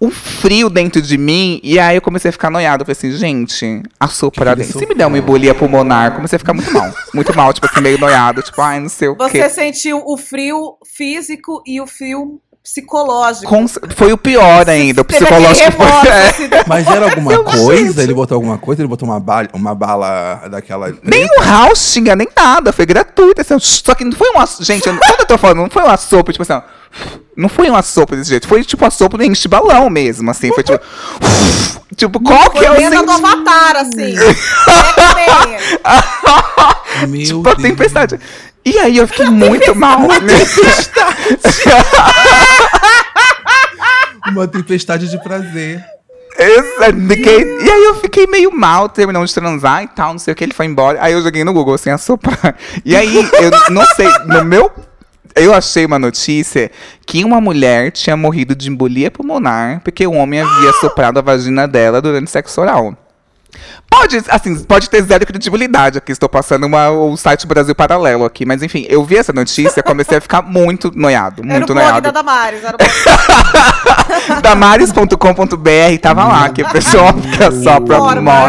um frio dentro de mim, e aí eu comecei a ficar noiado. Eu falei assim, gente, ele dentro. Se me der uma embolia pulmonar, comecei a ficar muito mal. Muito mal, tipo assim, meio noiado, tipo, ai, não sei o Você quê. sentiu o frio físico e o frio psicológico. Com- foi o pior ainda, o psicológico foi. é. assim, Mas era alguma coisa? Ele botou alguma coisa? Ele botou uma bala, uma bala daquela. Nem o house tinha, nem nada, foi gratuito. Assim, só que não foi um. Gente, eu, quando eu tô falando, não foi um assopro, tipo assim, ó, Não foi um assopro desse jeito, foi tipo assopro de enche balão mesmo, assim. Foi tipo. tipo, qual que Foi é o lenda do? Avatar, assim. É que Meu Tipo, a Deus. tempestade. E aí eu fiquei muito mal. Uma tempestade de prazer. E aí eu fiquei meio mal, terminamos de transar e tal, não sei o que, ele foi embora. Aí eu joguei no Google sem assoprar. E aí, eu não sei, no meu. Eu achei uma notícia que uma mulher tinha morrido de embolia pulmonar porque o homem havia soprado a vagina dela durante sexo oral. Pode, assim, pode ter zero credibilidade aqui. Estou passando uma- o site Brasil Paralelo aqui. Mas enfim, eu vi essa notícia comecei a ficar muito noiado. Era o Muito blog noiado. da Damares. Era o blog Damares.com.br tava lá, que a pessoa fica só pra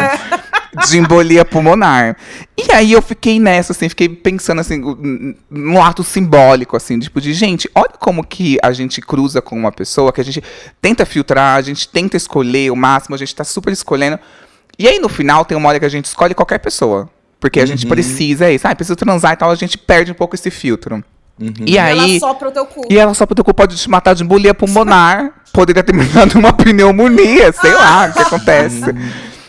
é. De embolia pulmonar. E aí eu fiquei nessa, assim, fiquei pensando assim, n- num ato simbólico, assim, tipo, de gente, olha como que a gente cruza com uma pessoa, que a gente tenta filtrar, a gente tenta escolher o máximo, a gente tá super escolhendo. E aí no final tem uma hora que a gente escolhe qualquer pessoa. Porque a gente precisa, é isso, ah, precisa transar e tal, a gente perde um pouco esse filtro. E aí. Ela sopra o teu cu. E ela só pro teu cu pode te matar de embolia pulmonar. Poderia ter me dado uma pneumonia, sei lá o que acontece.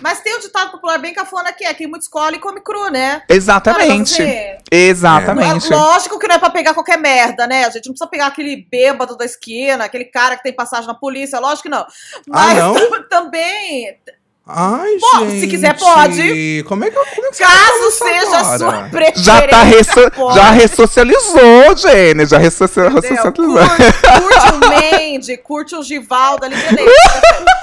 Mas tem um ditado popular bem cafona que é: quem muito escolhe come cru, né? Exatamente. Cara, Exatamente. Lógico que não é pra pegar qualquer merda, né? A gente não precisa pegar aquele bêbado da esquina, aquele cara que tem passagem na polícia, lógico que não. Mas não? tam- também, Ai, Bom, gente. se quiser, pode. Como é que, como é que caso seja a sua agora? preferência, Já tá resso já ressocializou, Jenny. Já ressocializou. Curte, curte o Mandy, curte o Givaldo ali, beleza.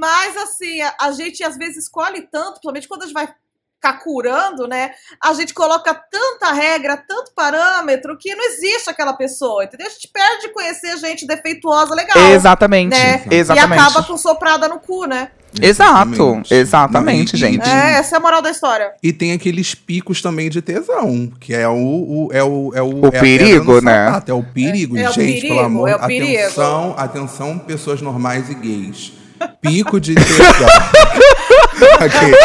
Mas assim, a, a gente às vezes escolhe tanto, principalmente quando a gente vai ficar curando, né? A gente coloca tanta regra, tanto parâmetro, que não existe aquela pessoa, entendeu? A gente perde de conhecer gente defeituosa legal. Exatamente. Né? Exatamente. E acaba com soprada no cu, né? Exato. Exatamente, Não, e- gente. É, essa é a moral da história. E tem aqueles picos também de tesão, que é o, o- é o é o, O é perigo, né? sapato, É o perigo, É- é o gente, perigo, pelo amor. é o perigo. atenção, atenção, pessoas normais e gays. Pico de tesão. Aqui, né?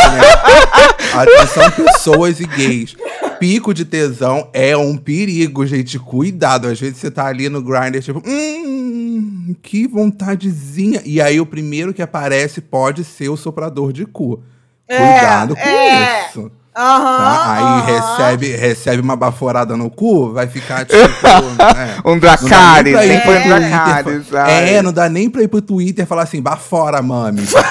Atenção, pessoas e gays. Pico de tesão é um perigo, gente. Cuidado. Às vezes você tá ali no grinder, tipo, hum, que vontadezinha. E aí o primeiro que aparece pode ser o soprador de cu. É, Cuidado com é. isso. Tá? Aí recebe, recebe uma baforada no cu, vai ficar tipo. né? Um Dracarys, nem pro foi um Dracarys. É, não dá nem pra ir pro Twitter e falar assim, bafora, mami. Porque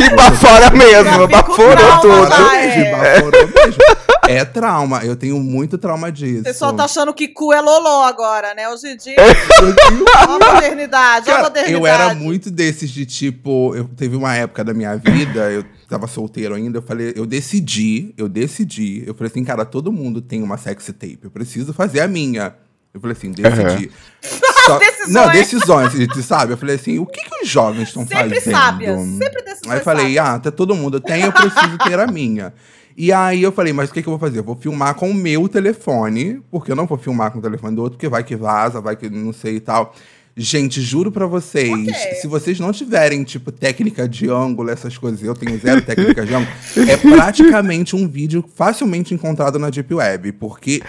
Que bafora mesmo, baforou tudo. é. mesmo, baforou mesmo. É trauma, eu tenho muito trauma disso. O pessoal tá achando que cu é loló agora, né? Hoje em dia, ó a modernidade, ó a modernidade. eu era muito desses de tipo, eu teve uma época da minha vida, eu tava solteiro ainda, eu falei, eu decidi, eu decidi, eu falei assim, cara, todo mundo tem uma sexy tape, eu preciso fazer a minha. Eu falei assim, decidi. Só- Decisões. Não, decisões, gente, sabe? Eu falei assim, o que, que os jovens estão fazendo? Sempre sábias, sempre decisões Aí eu falei, sábias. ah, tá, todo mundo tem, eu preciso ter a minha. E aí eu falei, mas o que, que eu vou fazer? Eu vou filmar com o meu telefone, porque eu não vou filmar com o telefone do outro, porque vai que vaza, vai que não sei e tal. Gente, juro pra vocês, Ok. se vocês não tiverem, tipo, técnica de ângulo, essas coisas, eu tenho zero técnica de ângulo, é praticamente um vídeo facilmente encontrado na Deep Web. Porque,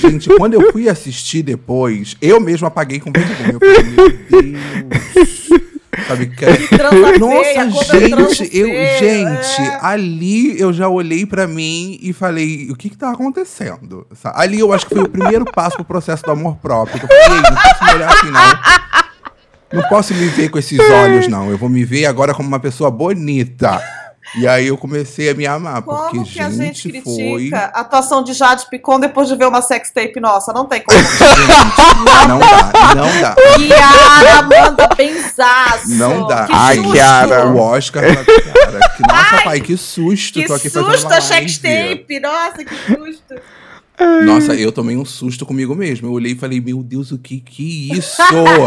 gente, quando eu fui assistir depois, eu mesmo apaguei com vergonha. Eu falei, meu Deus. Sabe, que... transa Nossa, feia, gente, eu, feio, gente, é. ali eu já olhei pra mim e falei, o que que tá acontecendo? Ali eu acho que foi o primeiro passo pro processo do amor próprio. Eu falei, "Ei, não posso me olhar assim, não. Não posso me ver com esses olhos, não. Eu vou me ver agora como uma pessoa bonita. E aí eu comecei a me amar, Como porque, que a gente gente, critica foi... a atuação de Jade Picon depois de ver uma sex tape nossa? Não tem como. Não dá, não dá. Kiara manda benzaço. Não dá. Que Ai, susto. Kiara. O Oscar pra cara. Que, nossa, Ai, pai, que susto. Que tô aqui susto a sex live. tape. Nossa, que susto. Nossa, eu tomei um susto comigo mesmo. Eu olhei e falei, meu Deus, o que que é isso?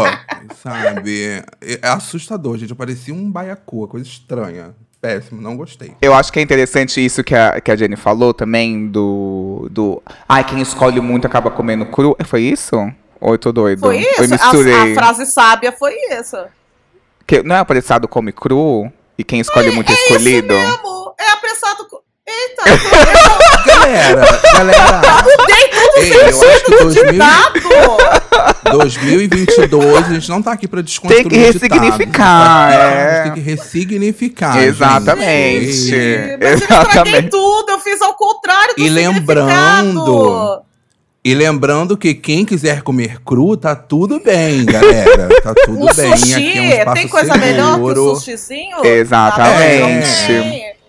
Sabe? É é assustador, gente. Eu parecia um baiacu, coisa estranha. Péssimo, não gostei. Eu acho que é interessante isso que a, que a Jenny falou também, do, do. Ai, quem escolhe muito acaba comendo cru. Foi isso? Ou eu tô doido? Foi Eu isso? misturei. A, a frase sábia foi isso. Que, não é apressado come cru? E quem escolhe muito é escolhido? Isso mesmo. Eita, Galera, galera. mudei todo Ei, eu acho que o 2000 ditado. 2022, a gente não tá aqui pra desconstruir Tem que ressignificar, A gente é. tem que ressignificar. Exatamente. gente. Mas eu estraguei Exatamente. tudo, eu fiz ao contrário do E lembrando-. E lembrando que quem quiser comer cru, tá tudo bem, galera. Tá tudo O bem. sushi, Aqui é um tem coisa seguro. melhor que o sushizinho? Exatamente. Tá.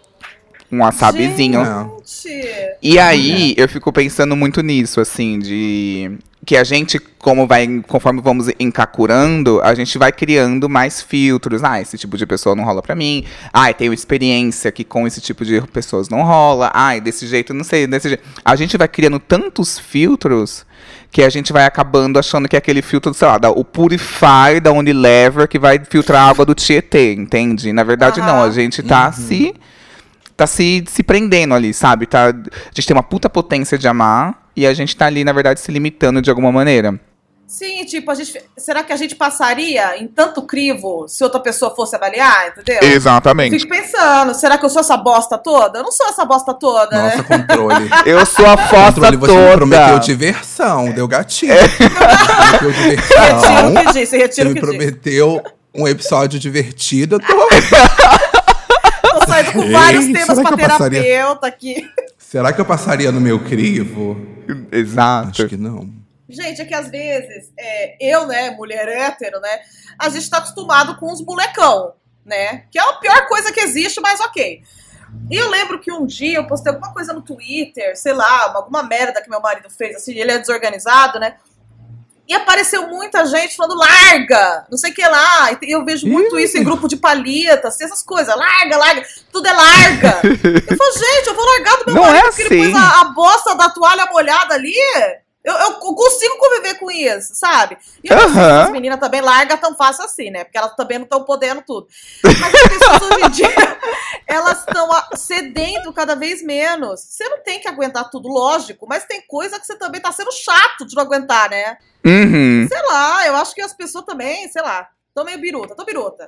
Um wasabizinho. Gente. E aí, eu fico pensando muito nisso, assim, de. que a gente, como vai, conforme vamos encacurando, a gente vai criando mais filtros. Ah, esse tipo de pessoa não rola pra mim. Ah, tenho experiência que com esse tipo de pessoas não rola. Ah, desse jeito, não sei, desse jeito. A gente vai criando tantos filtros que a gente vai acabando achando que é aquele filtro, sei lá, da, o Purify da Unilever que vai filtrar a água do Tietê, entende? Na verdade, não. A gente tá se tá se, se prendendo ali, sabe? Tá, a gente tem uma puta potência de amar e a gente tá ali, na verdade, se limitando de alguma maneira. Sim, tipo, a gente, será que a gente passaria em tanto crivo se outra pessoa fosse avaliar, entendeu? Exatamente. Fico pensando, será que eu sou essa bosta toda? Eu não sou essa bosta toda, Nossa, né? controle. Eu sou a fossa controle, você toda. me prometeu diversão, deu gatilho. É. Prometeu diversão. Retiro o que disse, Você retiro o me que disse. prometeu um episódio divertido. Eu tô... Tô saindo com vários temas será pra que eu passaria? terapeuta aqui. Será que eu passaria no meu crivo? Exato. Acho que não. Gente, é que às vezes, é, eu, né, mulher hétero, né, a gente tá acostumado com os molecão, né? Que é a pior coisa que existe, mas ok. E eu lembro que um dia eu postei alguma coisa no Twitter, sei lá, alguma merda que meu marido fez, assim, ele é desorganizado, né? E apareceu muita gente falando, larga, não sei o que lá. E eu vejo muito isso em grupo de palhetas, essas coisas, larga, larga, tudo é larga. eu falo, gente, eu vou largar do meu Não marido é porque ele assim. pôs a, a bosta da toalha molhada ali. Eu, eu consigo conviver com isso, sabe? E eu não sei as meninas também largam tão fácil assim, né? Porque elas também não estão podendo tudo. Mas as pessoas hoje em dia, elas estão cedendo cada vez menos. Você não tem que aguentar tudo, lógico, mas tem coisa que você também tá sendo chato de não aguentar, né? Uhum. Sei lá, eu acho que as pessoas também, sei lá, tô meio biruta, tô biruta.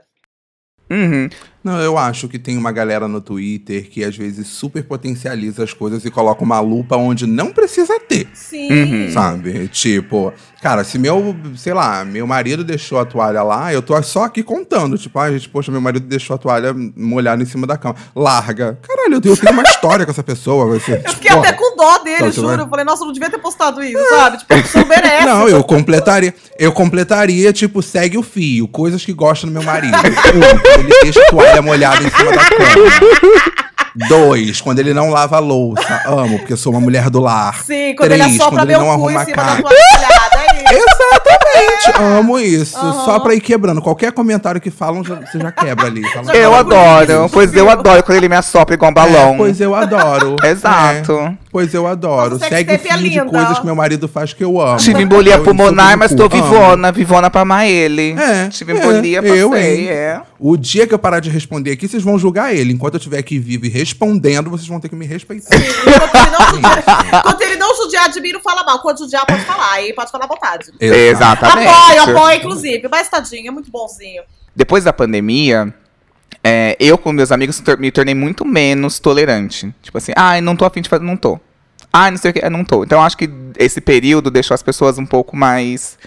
Uhum. Não, eu acho que tem uma galera no Twitter que às vezes super potencializa as coisas e coloca uma lupa onde não precisa ter. Sim. Uhum. Sabe? Tipo, cara, se meu, sei lá, meu marido deixou a toalha lá, eu tô só aqui contando. Tipo, ah, gente, poxa, meu marido deixou a toalha molhada em cima da cama. Larga. Caralho, eu tenho, uma história com essa pessoa. Você, Eu tipo, fiquei até com dó dele, Então, juro. vai- Eu falei, nossa, eu não devia ter postado isso, sabe? Tipo, a pessoa merece. Não, eu completaria. Eu completaria, tipo, segue o fio. Coisas que gosta do meu marido. Ele deixa a toalha molhada em cima da cama. Dois, quando ele não lava a louça. Amo, porque eu sou uma mulher do lar. Sim, quando Três, ele assopra quando ele meu não cu arruma em a cara. é isso. Exatamente, amo isso. Aham. Só pra ir quebrando. Qualquer comentário que falam, já- você já quebra ali. Fala, Eu adoro, isso, pois eu viu? adoro quando ele me assopra igual um balão. É, pois eu adoro. Exato. É, pois eu adoro. Nossa, Segue o sextape é de coisas que meu marido faz que eu amo. Tive embolia Eu pulmonar, mas tô amo. vivona, vivona pra amar ele. É, Tive é, embolia, eu, passei, hein? é. O dia que eu parar de responder aqui, vocês vão julgar ele. Enquanto eu estiver aqui vivo e respondendo, vocês vão ter que me respeitar. Enquanto ele não judiar, enquanto ele não judiar não fala mal. Quando judiar, pode falar. Aí pode falar à vontade. Exatamente. Apoio, apoio, inclusive. Mas tadinho, é muito bonzinho. Depois da pandemia, é, eu com meus amigos me tornei muito menos tolerante. Tipo assim, ai, não tô afim de fazer, não tô. Ai, não sei o que, não tô. Então acho que esse período deixou as pessoas um pouco mais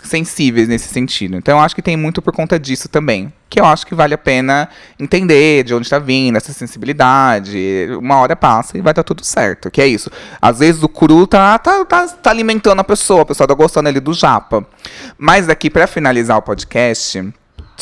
sensíveis nesse sentido. Então eu acho que tem muito por conta disso também. Que eu acho que vale a pena entender de onde está vindo essa sensibilidade. Uma hora passa e vai estar tudo certo. Que é isso. Às vezes o cru tá, tá, tá, tá alimentando a pessoa, a pessoa tá gostando ali do japa. Mas daqui pra finalizar o podcast,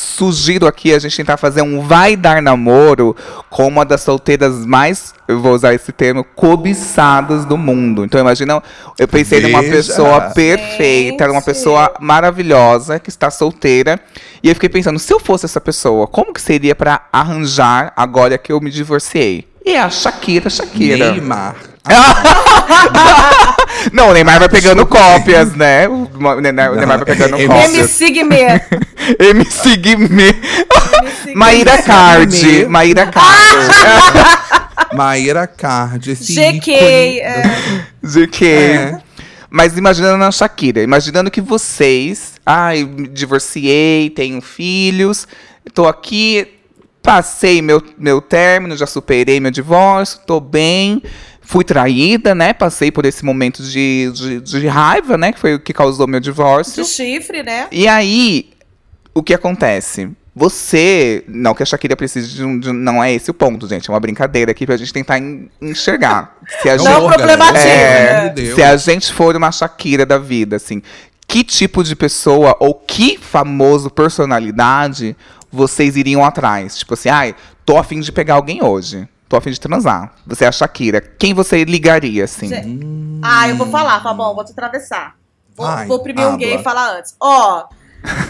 sugiro aqui a gente tentar fazer um vai dar namoro com uma das solteiras mais, eu vou usar esse termo, cobiçadas do mundo. Então imagina, eu pensei numa Veja. pessoa perfeita, uma Gente. pessoa maravilhosa que está solteira, e eu fiquei pensando, se eu fosse essa pessoa, como que seria pra arranjar agora que eu me divorciei? E a Shakira, Shakira. Neymar. Não, o Neymar vai pegando cópias, né? O Neymar, vai pegando É, é, cópias. MC Guimê. MC Guimê. Maíra. Card. Maíra Card. Maíra Card. GK. é. GK. É. Mas imaginando a Shakira, imaginando que vocês, ai, me divorciei, tenho filhos, tô aqui, passei meu, meu término, já superei meu divórcio, tô bem, fui traída, né? Passei por esse momento de, de, de raiva, né? Que foi o que causou meu divórcio. De chifre, né? E aí, o que acontece? Você, não que a Shakira precise de um, de Não é esse o ponto, gente. É uma brincadeira aqui pra gente tentar en- enxergar. Se a É gente, Não. É, amor de Deus. se a gente for uma Shakira da vida, assim, que tipo de pessoa ou que famoso personalidade vocês iriam atrás? Tipo assim, ai, tô afim de pegar alguém hoje. Tô afim de transar. Você é a Shakira. Quem você ligaria, assim? Gente, Ah, eu vou falar, tá bom, vou te atravessar. Vou, Ai, vou oprimir um gay e falar antes. Ó,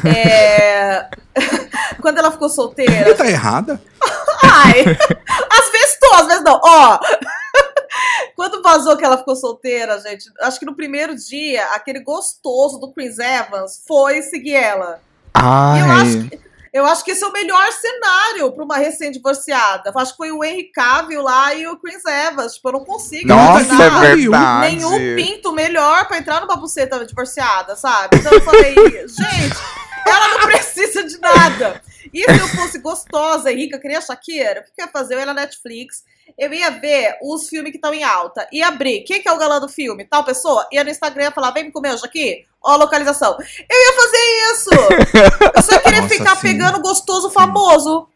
é... quando ela ficou solteira. Tá errada? Ai! Às vezes tô, às vezes não. Ó! Quando vazou que ela ficou solteira, gente, acho que no primeiro dia, aquele gostoso do Chris Evans foi seguir ela. E Ai. eu acho que. Eu acho que esse é o melhor cenário para uma recém-divorciada. Acho que foi o Henry Cavill lá e o Chris Evans. Tipo, eu não consigo Nossa, imaginar é verdade. nenhum pinto melhor para entrar numa buceta divorciada, sabe? Então eu falei, gente, ela não precisa de nada. E se eu fosse gostosa e rica, queria Shakira, o que eu ia fazer? Eu ia na Netflix, eu ia ver os filmes que estão em alta. Ia abrir, quem que é o galã do filme? Tal pessoa? Ia no Instagram e falar, vem me comer hoje aqui? Ó a localização. Eu ia fazer isso! Eu só ia querer Nossa, ficar sim. pegando gostoso famoso.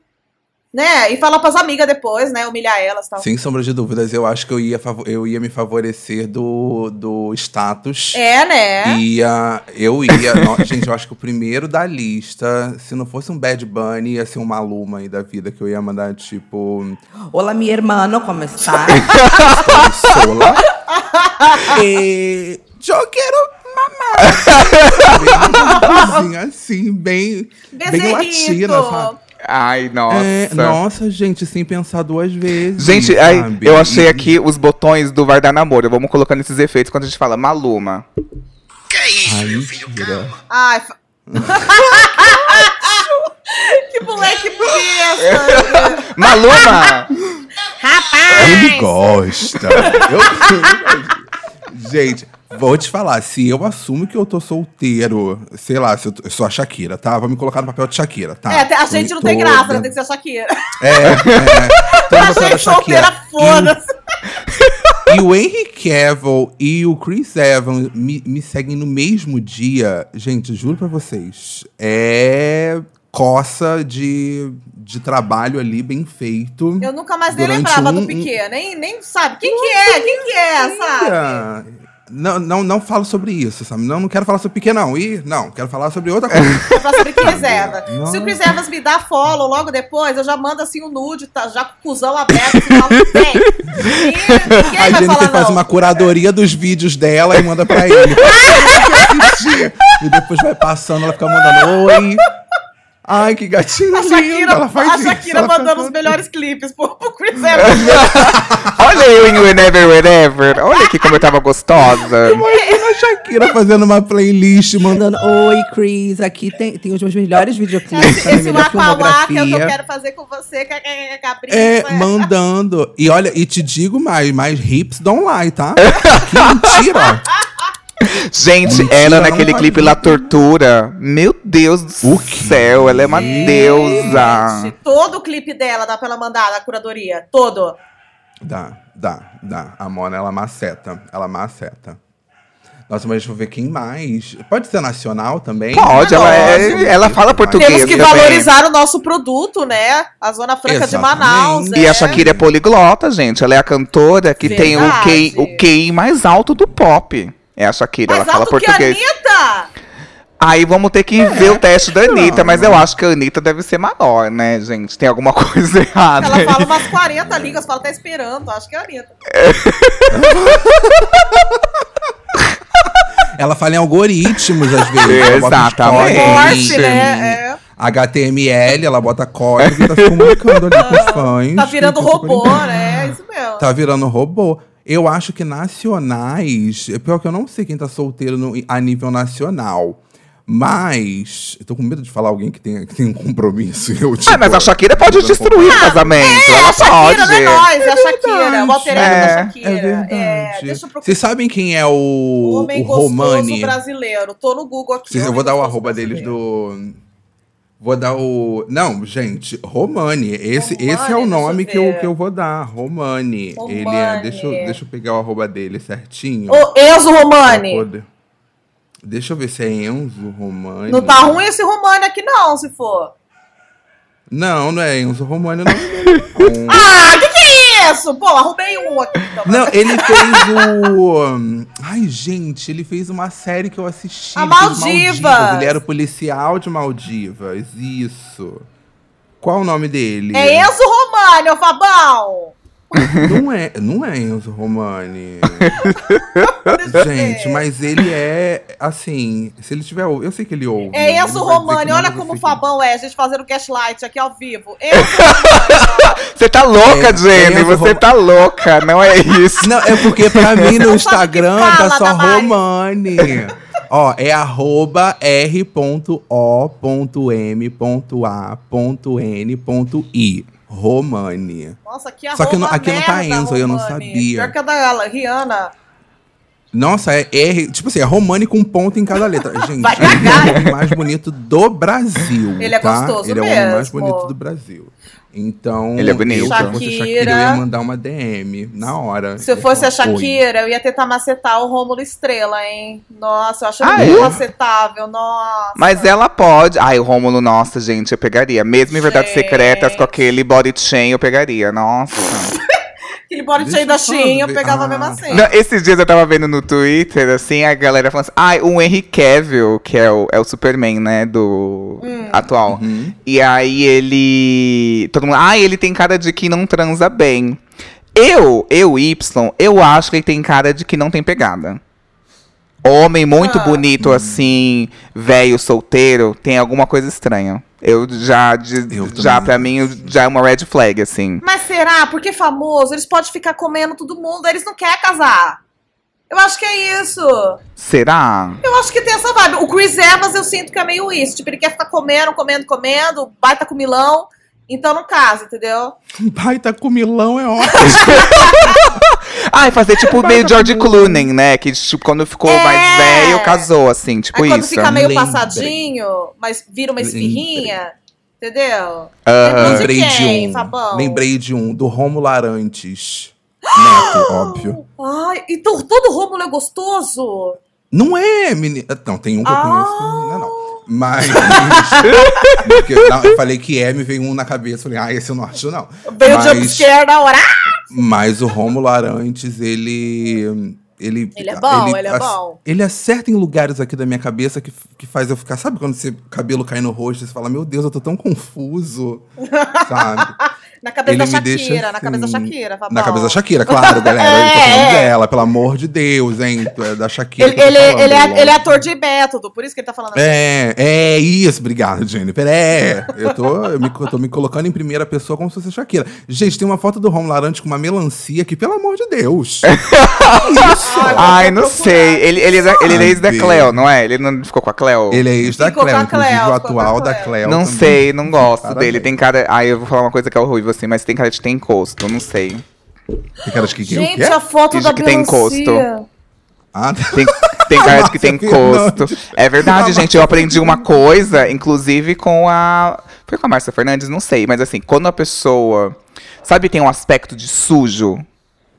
Né? E falar pras amigas depois, né? Humilhar elas e tal. Sem sombra de dúvidas, eu acho que eu ia, eu ia me favorecer do, do status. É, né? Ia, eu ia. no- gente, eu acho que o primeiro da lista, se não fosse um Bad Bunny, ia ser um Maluma aí da vida, que eu ia mandar tipo. Olá, mi hermano, como está? Sola. e. Eu quero mamar. Bem, assim, bem. Bem Bezerrito. latina, sabe? Ai, nossa. É, nossa, gente, sem pensar duas vezes. Gente, aí, sabe? eu achei aqui os botões do Vai Dar Namoro. Vamos colocando esses efeitos quando a gente fala Maluma. Ai, mentira. Ai, fa- que moleque besta! Maluma! Ele gosta. Eu- Gente, vou te falar, se eu assumo que eu tô solteiro, sei lá, se eu, tô- eu sou a Shakira, tá? Vou me colocar no papel de Shakira, tá? É, a gente não tem Tô graça, né? Tem que ser a Shakira. É, é. A gente solteira, foda-se. E o Henry Cavill e o Chris Evans me, me seguem no mesmo dia. Gente, juro pra vocês. É coça de, de trabalho ali bem feito. Eu nunca mais nem lembrava um- do Piquet. Nem, nem sabe. Quem que é? Quem que é, sabe? Não, não, não falo sobre isso, sabe? Não, não quero falar sobre Piquet, não. E não, quero falar sobre outra coisa. Vou falar sobre Chris Evans. Não. Se o Chris Evans me dá follow logo depois, eu já mando assim o nude, tá? Já com o cuzão aberto, falo, vem. E ninguém a vai Jennifer falar faz não. uma curadoria dos vídeos dela e manda pra ele. E depois vai passando, ela fica mandando oi. Ai, que gatinho A lindo. Shakira, ela faz a isso, Shakira fica mandando os melhores clipes pro, pro Chris Evans. Olha eu em Whenever, Whenever. Olha aqui como eu tava gostosa. Imagina a Shakira fazendo uma playlist, mandando. Oi, Chris, aqui tem, tem os meus melhores videoclipes, Esse, a minha esse melhor Waka Waka é o que eu quero fazer com você, é capricho. É, mandando. E olha, e te digo mais, mais hips don't lie, tá? Que mentira. Gente, Mentira, ela naquele clipe. La Tortura. Meu Deus do céu, ela é uma deusa. Gente, todo o clipe dela dá pra ela mandar na curadoria. Todo. Dá, dá, dá. A Mona, ela maceta. Ela maceta. Nossa, mas deixa eu ver quem mais. Pode ser nacional também? Pode, ela, é, ela fala português Temos que também. valorizar o nosso produto, né? A Zona Franca de Exatamente. Manaus. E é. a Shakira é poliglota, gente. Ela é a cantora que tem o Verdade. QI, o QI mais alto do pop. É a Shakira, Mais ela fala que a português. Anitta! Aí vamos ter que ver o teste da Anitta, não. mas eu acho que a Anitta deve ser maior, né, gente? Tem alguma coisa errada. Ela aí. fala umas 40 línguas, fala, tá esperando. Acho que é a Anitta. Ela fala em algoritmos, às vezes. Ela bota uns Exatamente. né? É. HTML, ela bota código e tá se comunicando ali com os fãs. Tá virando robô, né? É isso mesmo. Tá virando robô. Eu acho que nacionais. É pior que eu não sei quem tá solteiro no- a nível nacional. Mas. Eu tô com medo de falar alguém que tem, que tem um compromisso. Eu, Ah, mas a tipo, Shakira pode destruir o casamento. É, ela a Shakira pode. não é nós, é a Shakira. O alter ego É, da Shakira. É verdade. deixa eu procurar. Vocês sabem quem é o, O homem o gostoso Romani? brasileiro. Tô no Google aqui. Vocês- eu vou dar o arroba deles brasileiro. do. Vou dar o. Não, gente, Romani. Esse, Romani, esse é o nome eu que eu, que eu vou dar. Romani. Romani. Ele é. Deixa, eu- deixa eu pegar o arroba dele certinho. Ô, Enzo Romani. poder- Deixa eu ver se é Enzo Romani. Não tá ruim esse Romani aqui, não, se for. Não, não é Enzo Romani, não. Não, Ah, que isso? Pô, arrumei um aqui. então. Não, ele fez o. Ai, gente, ele fez uma série que eu assisti. A Maldivas. Ele era o policial de Maldivas. Isso. Qual o nome dele? É Enzo Romani, ô Fabão. Não é, não é Enzo Romani. Gente, mas ele é assim. Se ele tiver. Eu sei que ele ouve. É né? Enzo Romani, que olha como o que- Fabão é, a gente fazendo gaslight aqui ao vivo. Você tá louca, É, Jenny. é, você Rom- tá louca, não é isso. Não, é porque pra mim no que Instagram fala, tá só. Romani. Ó, é arroba r.o.m.a.n.i. Romani. Nossa, que Só que não- arroba aqui não tá merda, Enzo, eu não Romani. sabia. Pior que a da Rihanna. Nossa, é R. Tipo assim, é Romani com ponto em cada letra. Gente, ele é o homem mais bonito do Brasil. Ele é tá? gostoso Ele é o homem mais mesmo. bonito do Brasil. Então, Ele é bonito. eu, se fosse Shakira. Shakira, eu ia mandar uma DM na hora. Se eu fosse a. Shakira, eu ia tentar macetar o Rômulo Estrela, hein? Nossa, eu acho Ah, ele muito é? macetável, nossa. Mas ela pode. Ai, o Rômulo, nossa, gente, eu pegaria. Mesmo em Verdades. Secretas, com aquele body chain, eu pegaria. Nossa. Aquele body chain da Shein, eu pegava Ah, mesmo assim. Não, esses dias eu tava vendo no Twitter, assim, a galera falando assim, ai, o Henry Cavill, que é o, é o Superman, né, do Hum. atual. Uhum. E aí ele. Todo mundo. Ah, ele tem cara de que não transa bem. Eu, eu, Y, eu acho que ele tem cara de que não tem pegada. Homem muito Ah. bonito, assim, velho, solteiro, tem alguma coisa estranha. Eu já, de- Eu já pra mim, já é uma red flag, assim. Mas será? Porque famoso, eles podem ficar comendo todo mundo, eles não querem casar. Eu acho que é isso. Será? Eu acho que tem essa vibe. O Chris Evans eu sinto que é meio isso. Tipo, ele quer ficar comendo, comendo, comendo, baita com milão. Então não casa, entendeu? Baita comilão é ótimo. Ah, e fazer tipo meio George Clooney, né? Que tipo, quando ficou É. mais velho, casou, assim, tipo Aí quando isso. fica meio Lembrei. passadinho, mas vira uma esfirrinha, entendeu? Lembrou Lembrei de de quem, um. Fabão? Lembrei de um, do Romulo Arantes. Neto, óbvio. Ai, então todo Rômulo é gostoso? Não é, menina. Não, tem um que eu Ah. conheço que não é, não. Mas. porque eu, eu falei que é, me veio um na cabeça. Falei, ah, esse eu não acho, não. Veio o jumpscare na hora. Mas o Rômulo Arantes, ele. Ele, Ele é bom, ele é ac- bom. Ele acerta em lugares aqui da minha cabeça que, que faz eu ficar. Sabe quando o cabelo cai no rosto e você fala, meu Deus, eu tô tão confuso. sabe? Na cabeça Ele da Shakira, deixa na cabeça da assim, Shakira, Fabão. Na cabeça da Shakira, claro, galera. Eu tô É, falando é. dela, pelo amor de Deus, hein? É da Shakira. Ele, eu ele, falando, ele, é, ele é ator de método, por isso que ele tá falando assim. É, é isso, obrigado, Jennifer. É, eu tô, eu me, eu tô me colocando em primeira pessoa como se fosse a Shakira. Gente, tem uma foto do Romulo Larante com uma melancia que, pelo amor de Deus. isso? Ai, vou não procurar. sei. Ele, ele, é ele é ex da? Cleo, não é? Ele não ficou com a Cleo? Ele é ex da Ficou Cleo, a Cleo, inclusive o atual da Cleo. Não também. sei, não gosto Parabéns. dele. Tem cara. Ai, eu vou falar uma coisa que é ruim você, mas tem cara de ter encosto, não sei. Tem cara de que, que o Gente, quê? a foto Finge da que tem encosto. Ah, Tem, tem cara de que tem encosto. É verdade, gente. Eu aprendi uma coisa, inclusive com a. Foi com a Márcia Fernandes? Não sei. Mas assim, quando a pessoa. Sabe, tem um aspecto de sujo.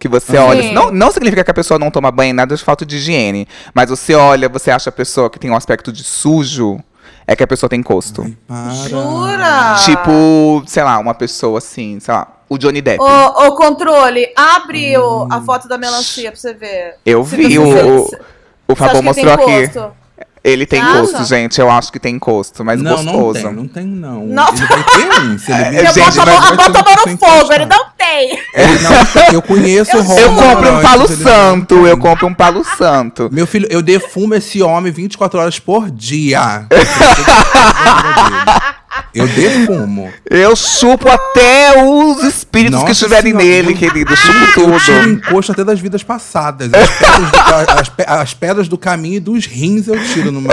Que você olha. Sim. Não, não significa que a pessoa não toma banho, nada de falta de higiene. Mas você olha, você acha a pessoa que tem um aspecto de sujo. É que a pessoa tem encosto. Jura? Tipo, sei lá, uma pessoa assim, sei lá, o Johnny Depp. Ô, ô, controle, abre o- a foto da melancia pra você ver. Eu Se vi, você- o, o, você- o você Fabão mostrou aqui. Ele tem acha? gente. Eu acho que tem encosto, mas Não, não gostoso. tem, não tem, não. Não. Ele vai ter um. Se ele É, gente, boto a mas mão, a vai mão ter tomando sem fogo, encostar. ele não tem. Ele não- eu conheço o Eu compro um palo não santo, eu compro um palo santo. Meu filho, eu defumo esse homem 24 horas por dia. Eu defumo. Eu chupo até os Nossa que estiverem nele, eu- querido. Chupo Eu tiro tudo. encosto até das vidas passadas. As pedras do, as pe- as pedras do caminho e dos rins eu tiro numa,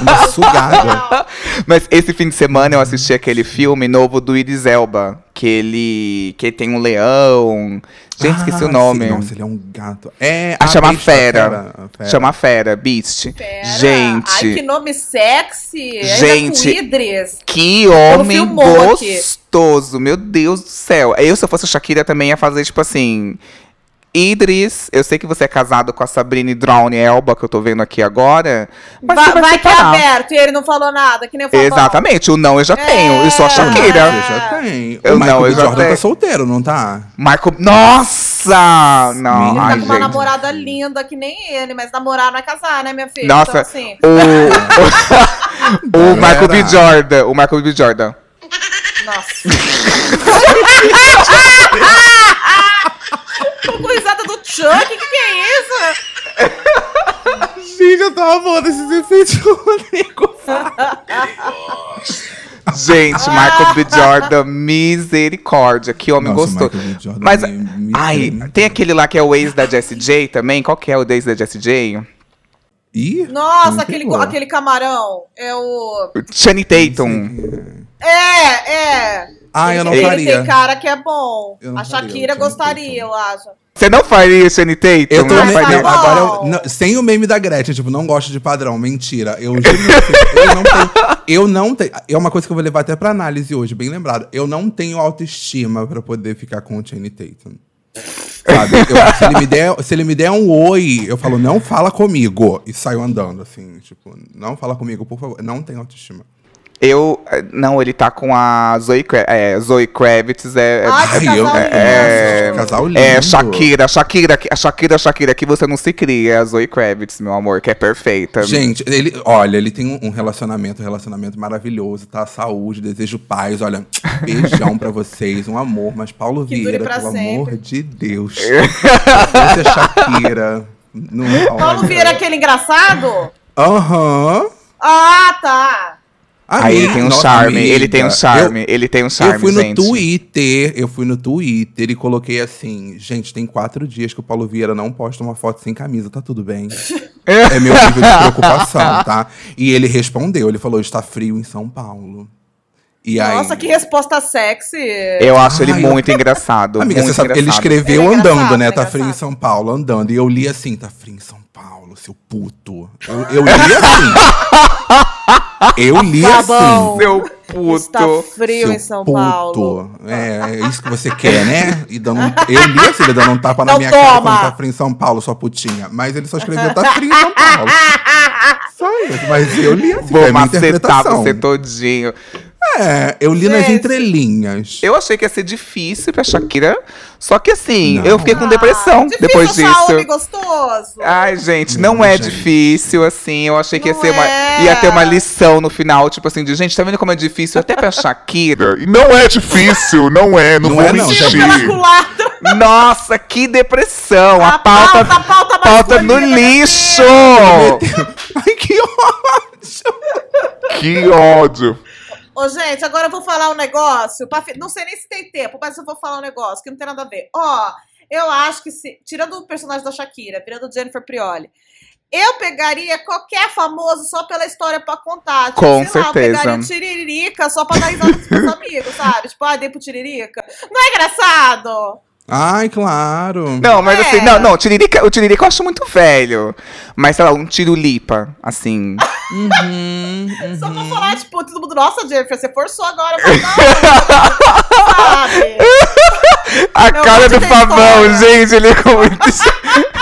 numa sugada. Mas esse fim de semana eu assisti aquele filme novo do Idris Elba. Que ele. Que tem um leão. Gente, esqueci o Ah, nome. sim, nossa, ele é um gato. É, A chama besta, Fera. a fera. Chama Fera, Beast. Pera. Gente. Ai, que nome sexy. Gente. Que homem filmou aqui. gostoso, meu Deus do céu. Eu, se eu fosse a Shakira, também ia fazer, tipo assim. Idris, eu sei que você é casado com a Sabrina Drown Elba, que eu tô vendo aqui agora. Mas Vai, vai, vai que é aberto e ele não falou nada, que nem o Fabão. Exatamente, o não eu já tenho. Eu sou a É. Shakira. Você já tem. Eu o Michael não, eu B. já Jordan tenho. tá solteiro, não tá? Marco. Nossa! Não, ai, Tá com uma gente. namorada linda que nem ele, mas namorar não é casar, né, minha filha? Nossa, Então, assim, o, o Michael B. Jordan. O Michael B. Jordan. nossa. Chuck, que que é isso? Gente, eu tava falando esses efeitos que o Rodrigo Gente, Michael B. Jordan, misericórdia. Que homem Nossa, gostoso. Mas, me- me ai, tem aquele lá que é o ex da Jessie J também. Qual que é o ex da Jessie J? Ih, Nossa, aquele, pegou. aquele camarão. É o. Channing Tatum. É, é. Ah, eu não ele faria. tem cara que é bom. Eu A faria, Shakira eu tinha gostaria, eu acho. Você não faria Channing Tatum? Eu tô não me- faria. Tá agora eu, não, sem o meme da Gretchen, tipo, não gosto de padrão, mentira. Eu juro eu não tenho, eu não tenho, é uma coisa que eu vou levar até pra análise hoje, bem lembrado. Eu não tenho autoestima pra poder ficar com o Channing Tatum. Sabe? Eu- se, ele me der, se ele me der um oi, eu falo, não fala comigo. E saio andando, assim, tipo, não fala comigo, por favor. Não tenho autoestima. Eu. Não, ele tá com a Zoe, é, Zoe Kravitz. É, é- Ai, que Ai, eu- casal é, lindo. casal lindo. É, Shakira, Shakira, a Shakira, Shakira, que você não se cria, é a Zoe Kravitz, meu amor, que é perfeita. Gente, ele, olha, ele tem um, relacionamento, um relacionamento maravilhoso, tá? Saúde, desejo paz, olha, beijão pra vocês, um amor, mas Paulo Que dure Vieira, pra pelo sempre. amor de Deus. Fosse a Shakira. Não, Paulo. Vieira, aquele engraçado? Aham. Ah, tá. Aí ele tem um charme, amiga, ele tem um charme, ele tem um Eu, charme, eu fui no gente. Twitter, eu fui no Twitter e coloquei assim, gente, tem quatro dias que o Paulo Vieira não posta uma foto sem camisa, tá tudo bem? é meu nível de preocupação, tá? E ele respondeu, ele falou, está frio em São Paulo. E aí, Nossa, que resposta sexy. Eu acho ele Ai, eu- muito engraçado. Amiga, muito você sabe, ele engraçado. escreveu Ele é andando, né? ele é Tá frio em. São Paulo, andando. E eu li assim, tá frio em São Paulo, seu puto. Eu, eu li assim. eu li Tá assim. bom. Seu puto. Está frio Seu em São puto. Paulo. É, é isso que você quer, né? E dando, um- eu li assim, ele dando um tapa na Então minha cara toma. falando tá frio em São Paulo, sua putinha. Mas ele só escreveu tá frio em São Paulo. Só isso. Mas eu li assim, Vou minha macetar você todinho. É, eu li nas Gente. entrelinhas. Eu achei que ia ser difícil pra Shakira, só que assim, Não. eu fiquei com depressão Ah, depois disso. homem gostoso. Ai, gente, Não, não é gente. difícil, assim. Eu achei que ia, Não ser uma, é. ia ter uma lição no final, tipo assim, de gente, tá vendo como é difícil até pra Shakira? E não é difícil, não é, não, Não vou é não. Nossa, que depressão! A, A pauta, pauta- a pauta pauta no lixo! Ai, que ódio! Que ódio. Ô, gente, agora eu vou falar um negócio. pra Não sei nem se tem tempo, mas eu vou falar um negócio que não tem nada a ver. Ó, eu acho que se. Tirando o personagem da Shakira, tirando Jennifer Prioli. Eu pegaria qualquer famoso só pela história pra contar. Tipo, Com sei lá, eu certeza. pegaria o Tiririca só pra dar risada pros meus amigos, sabe? Tipo, ah, dei pro Tiririca. Não é engraçado? Ai, claro. Não, mas É. assim, não, não, o Tiririca, o Tiririca eu acho muito velho. Mas, sei lá, um tirulipa, assim. Uhum, Só pra uhum. falar, tipo, todo mundo, nossa, Jennifer, você forçou agora. Eu falei, não, sabe? A cara do Fabão, gente, ele com muito.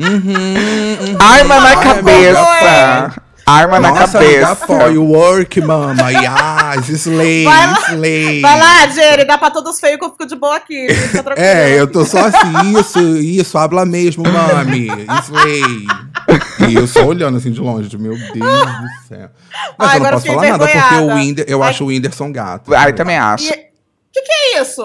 Uhum, uhum. Arma na Ai, cabeça. Arma na Nossa, amiga, cabeça. apoio, work, mama. Yes, slay, Vai lá, slay. Vai lá, Jenny, dá pra todos feios que eu fico de boa aqui. É, eu tô só assim, isso, isso, habla mesmo, mami. Slay. E eu só olhando assim de longe, de, meu Deus do céu. Mas Ai, eu não posso falar nada, porque o. Whindersson, eu Ai. acho o Whindersson gato. Ah, eu também acho. E... Que que é isso?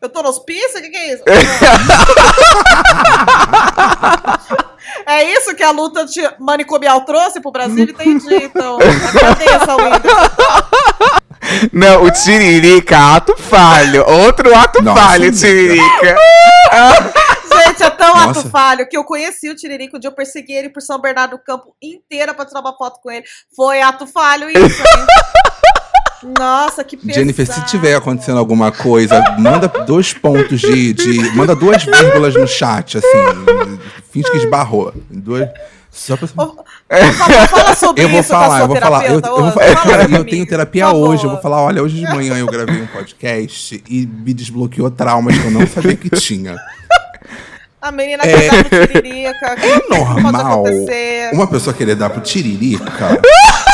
Eu tô nos pisa? Que que é isso? é isso que a luta de manicomial trouxe pro Brasil? Entendi, então. Whindersson. Não, o Tiririca, ato falho. Outro ato Nossa, falho, amiga. Tiririca. Gente, é tão Nossa. ato falho que eu conheci o Tiririca, um dia eu persegui ele por São Bernardo do Campo inteira pra tirar uma foto com ele. Foi ato falho isso, hein? Nossa, que pesado. Jennifer, se tiver acontecendo alguma coisa, manda dois pontos de, de. Manda duas vírgulas no chat, assim. Finge que esbarrou. Duas. Só pra. Fala, fala sobre Eu vou isso a falar, eu vou falar. Eu, eu vou falar. Fala Cara, eu tenho terapia hoje. Eu vou falar, olha, hoje de manhã eu gravei um podcast e me desbloqueou traumas que eu não sabia que tinha. A menina É. que tá no tiririca. É normal uma pessoa querer dar pro tiririca.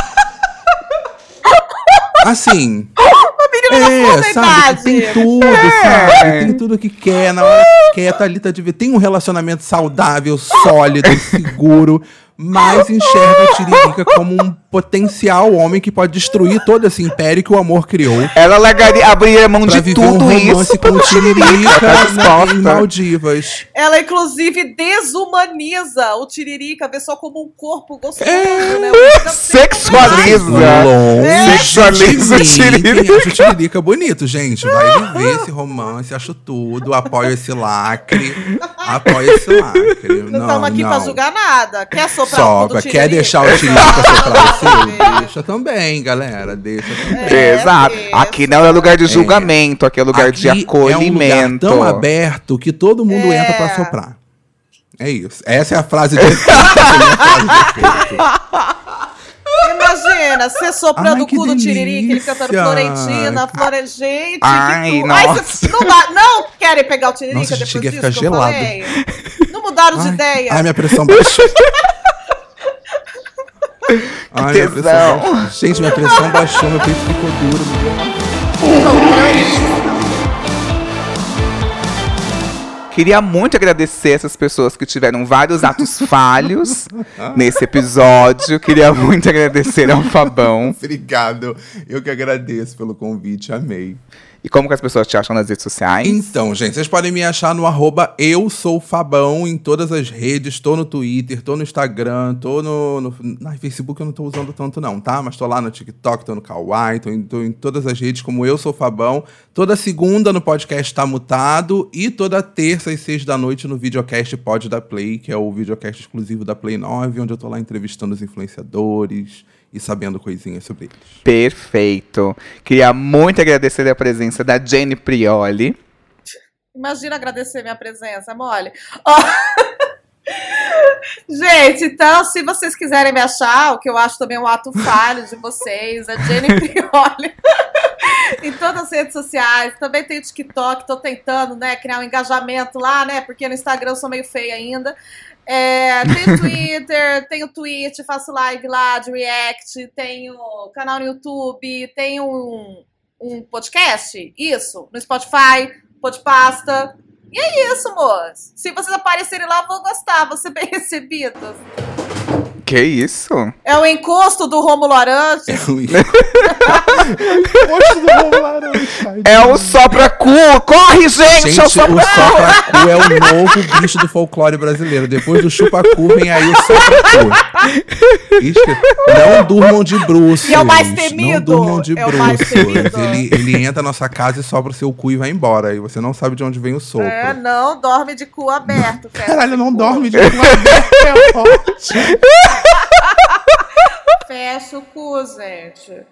Assim. É, sabe? Tem tudo, sabe? Tem tudo que quer. Na hora que quer, tá ali, tá de ver. Tem um relacionamento saudável, sólido, seguro. Mais enxerga o Tiririca como um potencial homem que pode destruir todo esse império que o amor criou. Ela largaria, abriria mão Pra de viver um tudo romance isso. com o Tiririca Tá em Maldivas. Ela, inclusive, desumaniza o Tiririca, vê só como um corpo gostoso, É. né? Sexualiza. Longe Sexualiza o Tiririca. acha o Tiririca bonito, gente. Vai viver esse romance, acho tudo. Apoio esse lacre. Apoio esse lacre. Não estamos aqui pra julgar nada. Quer cu Sopra. do Quer deixar o Tiririca soprar você? Deixa também, galera. Deixa também. É, Exato. é. Aqui não é lugar de julgamento, aqui é lugar de Aqui acolhimento. É um lugar tão aberto que todo mundo É. entra pra soprar. É isso. Essa é a frase de é de. Imagina, você soprando o cu do Tiririca, ele cantando. Florentina, Flore... Gente, Ai, que tu... Ai, nossa. cê- não, dá- não querem pegar o Tiririca Nossa, depois cheguei a disso ficar que eu gelado. falei? Não mudaram de Ai, ideia? Ai, minha pressão baixou. Ai, minha tesão. pressão baixou. Gente, minha pressão baixou, meu peito ficou duro. Queria muito agradecer essas pessoas que tiveram vários atos falhos nesse episódio. Queria muito agradecer ao Fabão. Obrigado. Eu que agradeço pelo convite, amei. E como que as pessoas te acham nas redes sociais? Então, gente, vocês podem me achar no arroba eu sou Fabão em todas as redes. Tô no Twitter, tô no Instagram, tô no, no, no Facebook eu não tô usando tanto não, tá? Mas tô lá no TikTok, tô no Kawaii, tô em, tô em todas as redes como eu sou Fabão. Toda segunda no podcast Tá Mutado e toda terça às seis da noite no videocast Pod da Play, que é o videocast exclusivo da Play 9, onde eu tô lá entrevistando os influenciadores e sabendo coisinhas sobre eles. Perfeito. Queria muito agradecer a presença da Jenny Prioli. Imagina agradecer minha presença, mole. Ó. Gente, então, se vocês quiserem me achar, o que eu acho também um ato falho de vocês, é Jenny Prioli. em todas as redes sociais. Também tem o TikTok, tô tentando, né, criar um engajamento lá, né, porque no Instagram eu sou meio feia ainda. É, tem Twitter, tem o Twitch, faço live lá de React, tenho canal no YouTube, tenho um, um podcast, isso, no Spotify, Podpasta. E é isso, moço. Se vocês aparecerem lá, eu vou gostar, vou ser bem recebidos. Que isso? É o encosto do Romulo Arantes. É o sopra-cu! Corre, gente! Gente, é o o sopra-cu! é o novo bicho do folclore brasileiro. Depois do chupacu vem aí o sopracu. Não durmam de bruços. E é o mais temido. Não durmam de É o. Ele, ele entra na sua casa e sobra o seu cu e vai embora. E você não sabe de onde vem o sopro. É, não, dorme de cu aberto. fecha Caralho, não o dorme de cu aberto. é ótimo. Fecha o cu, gente.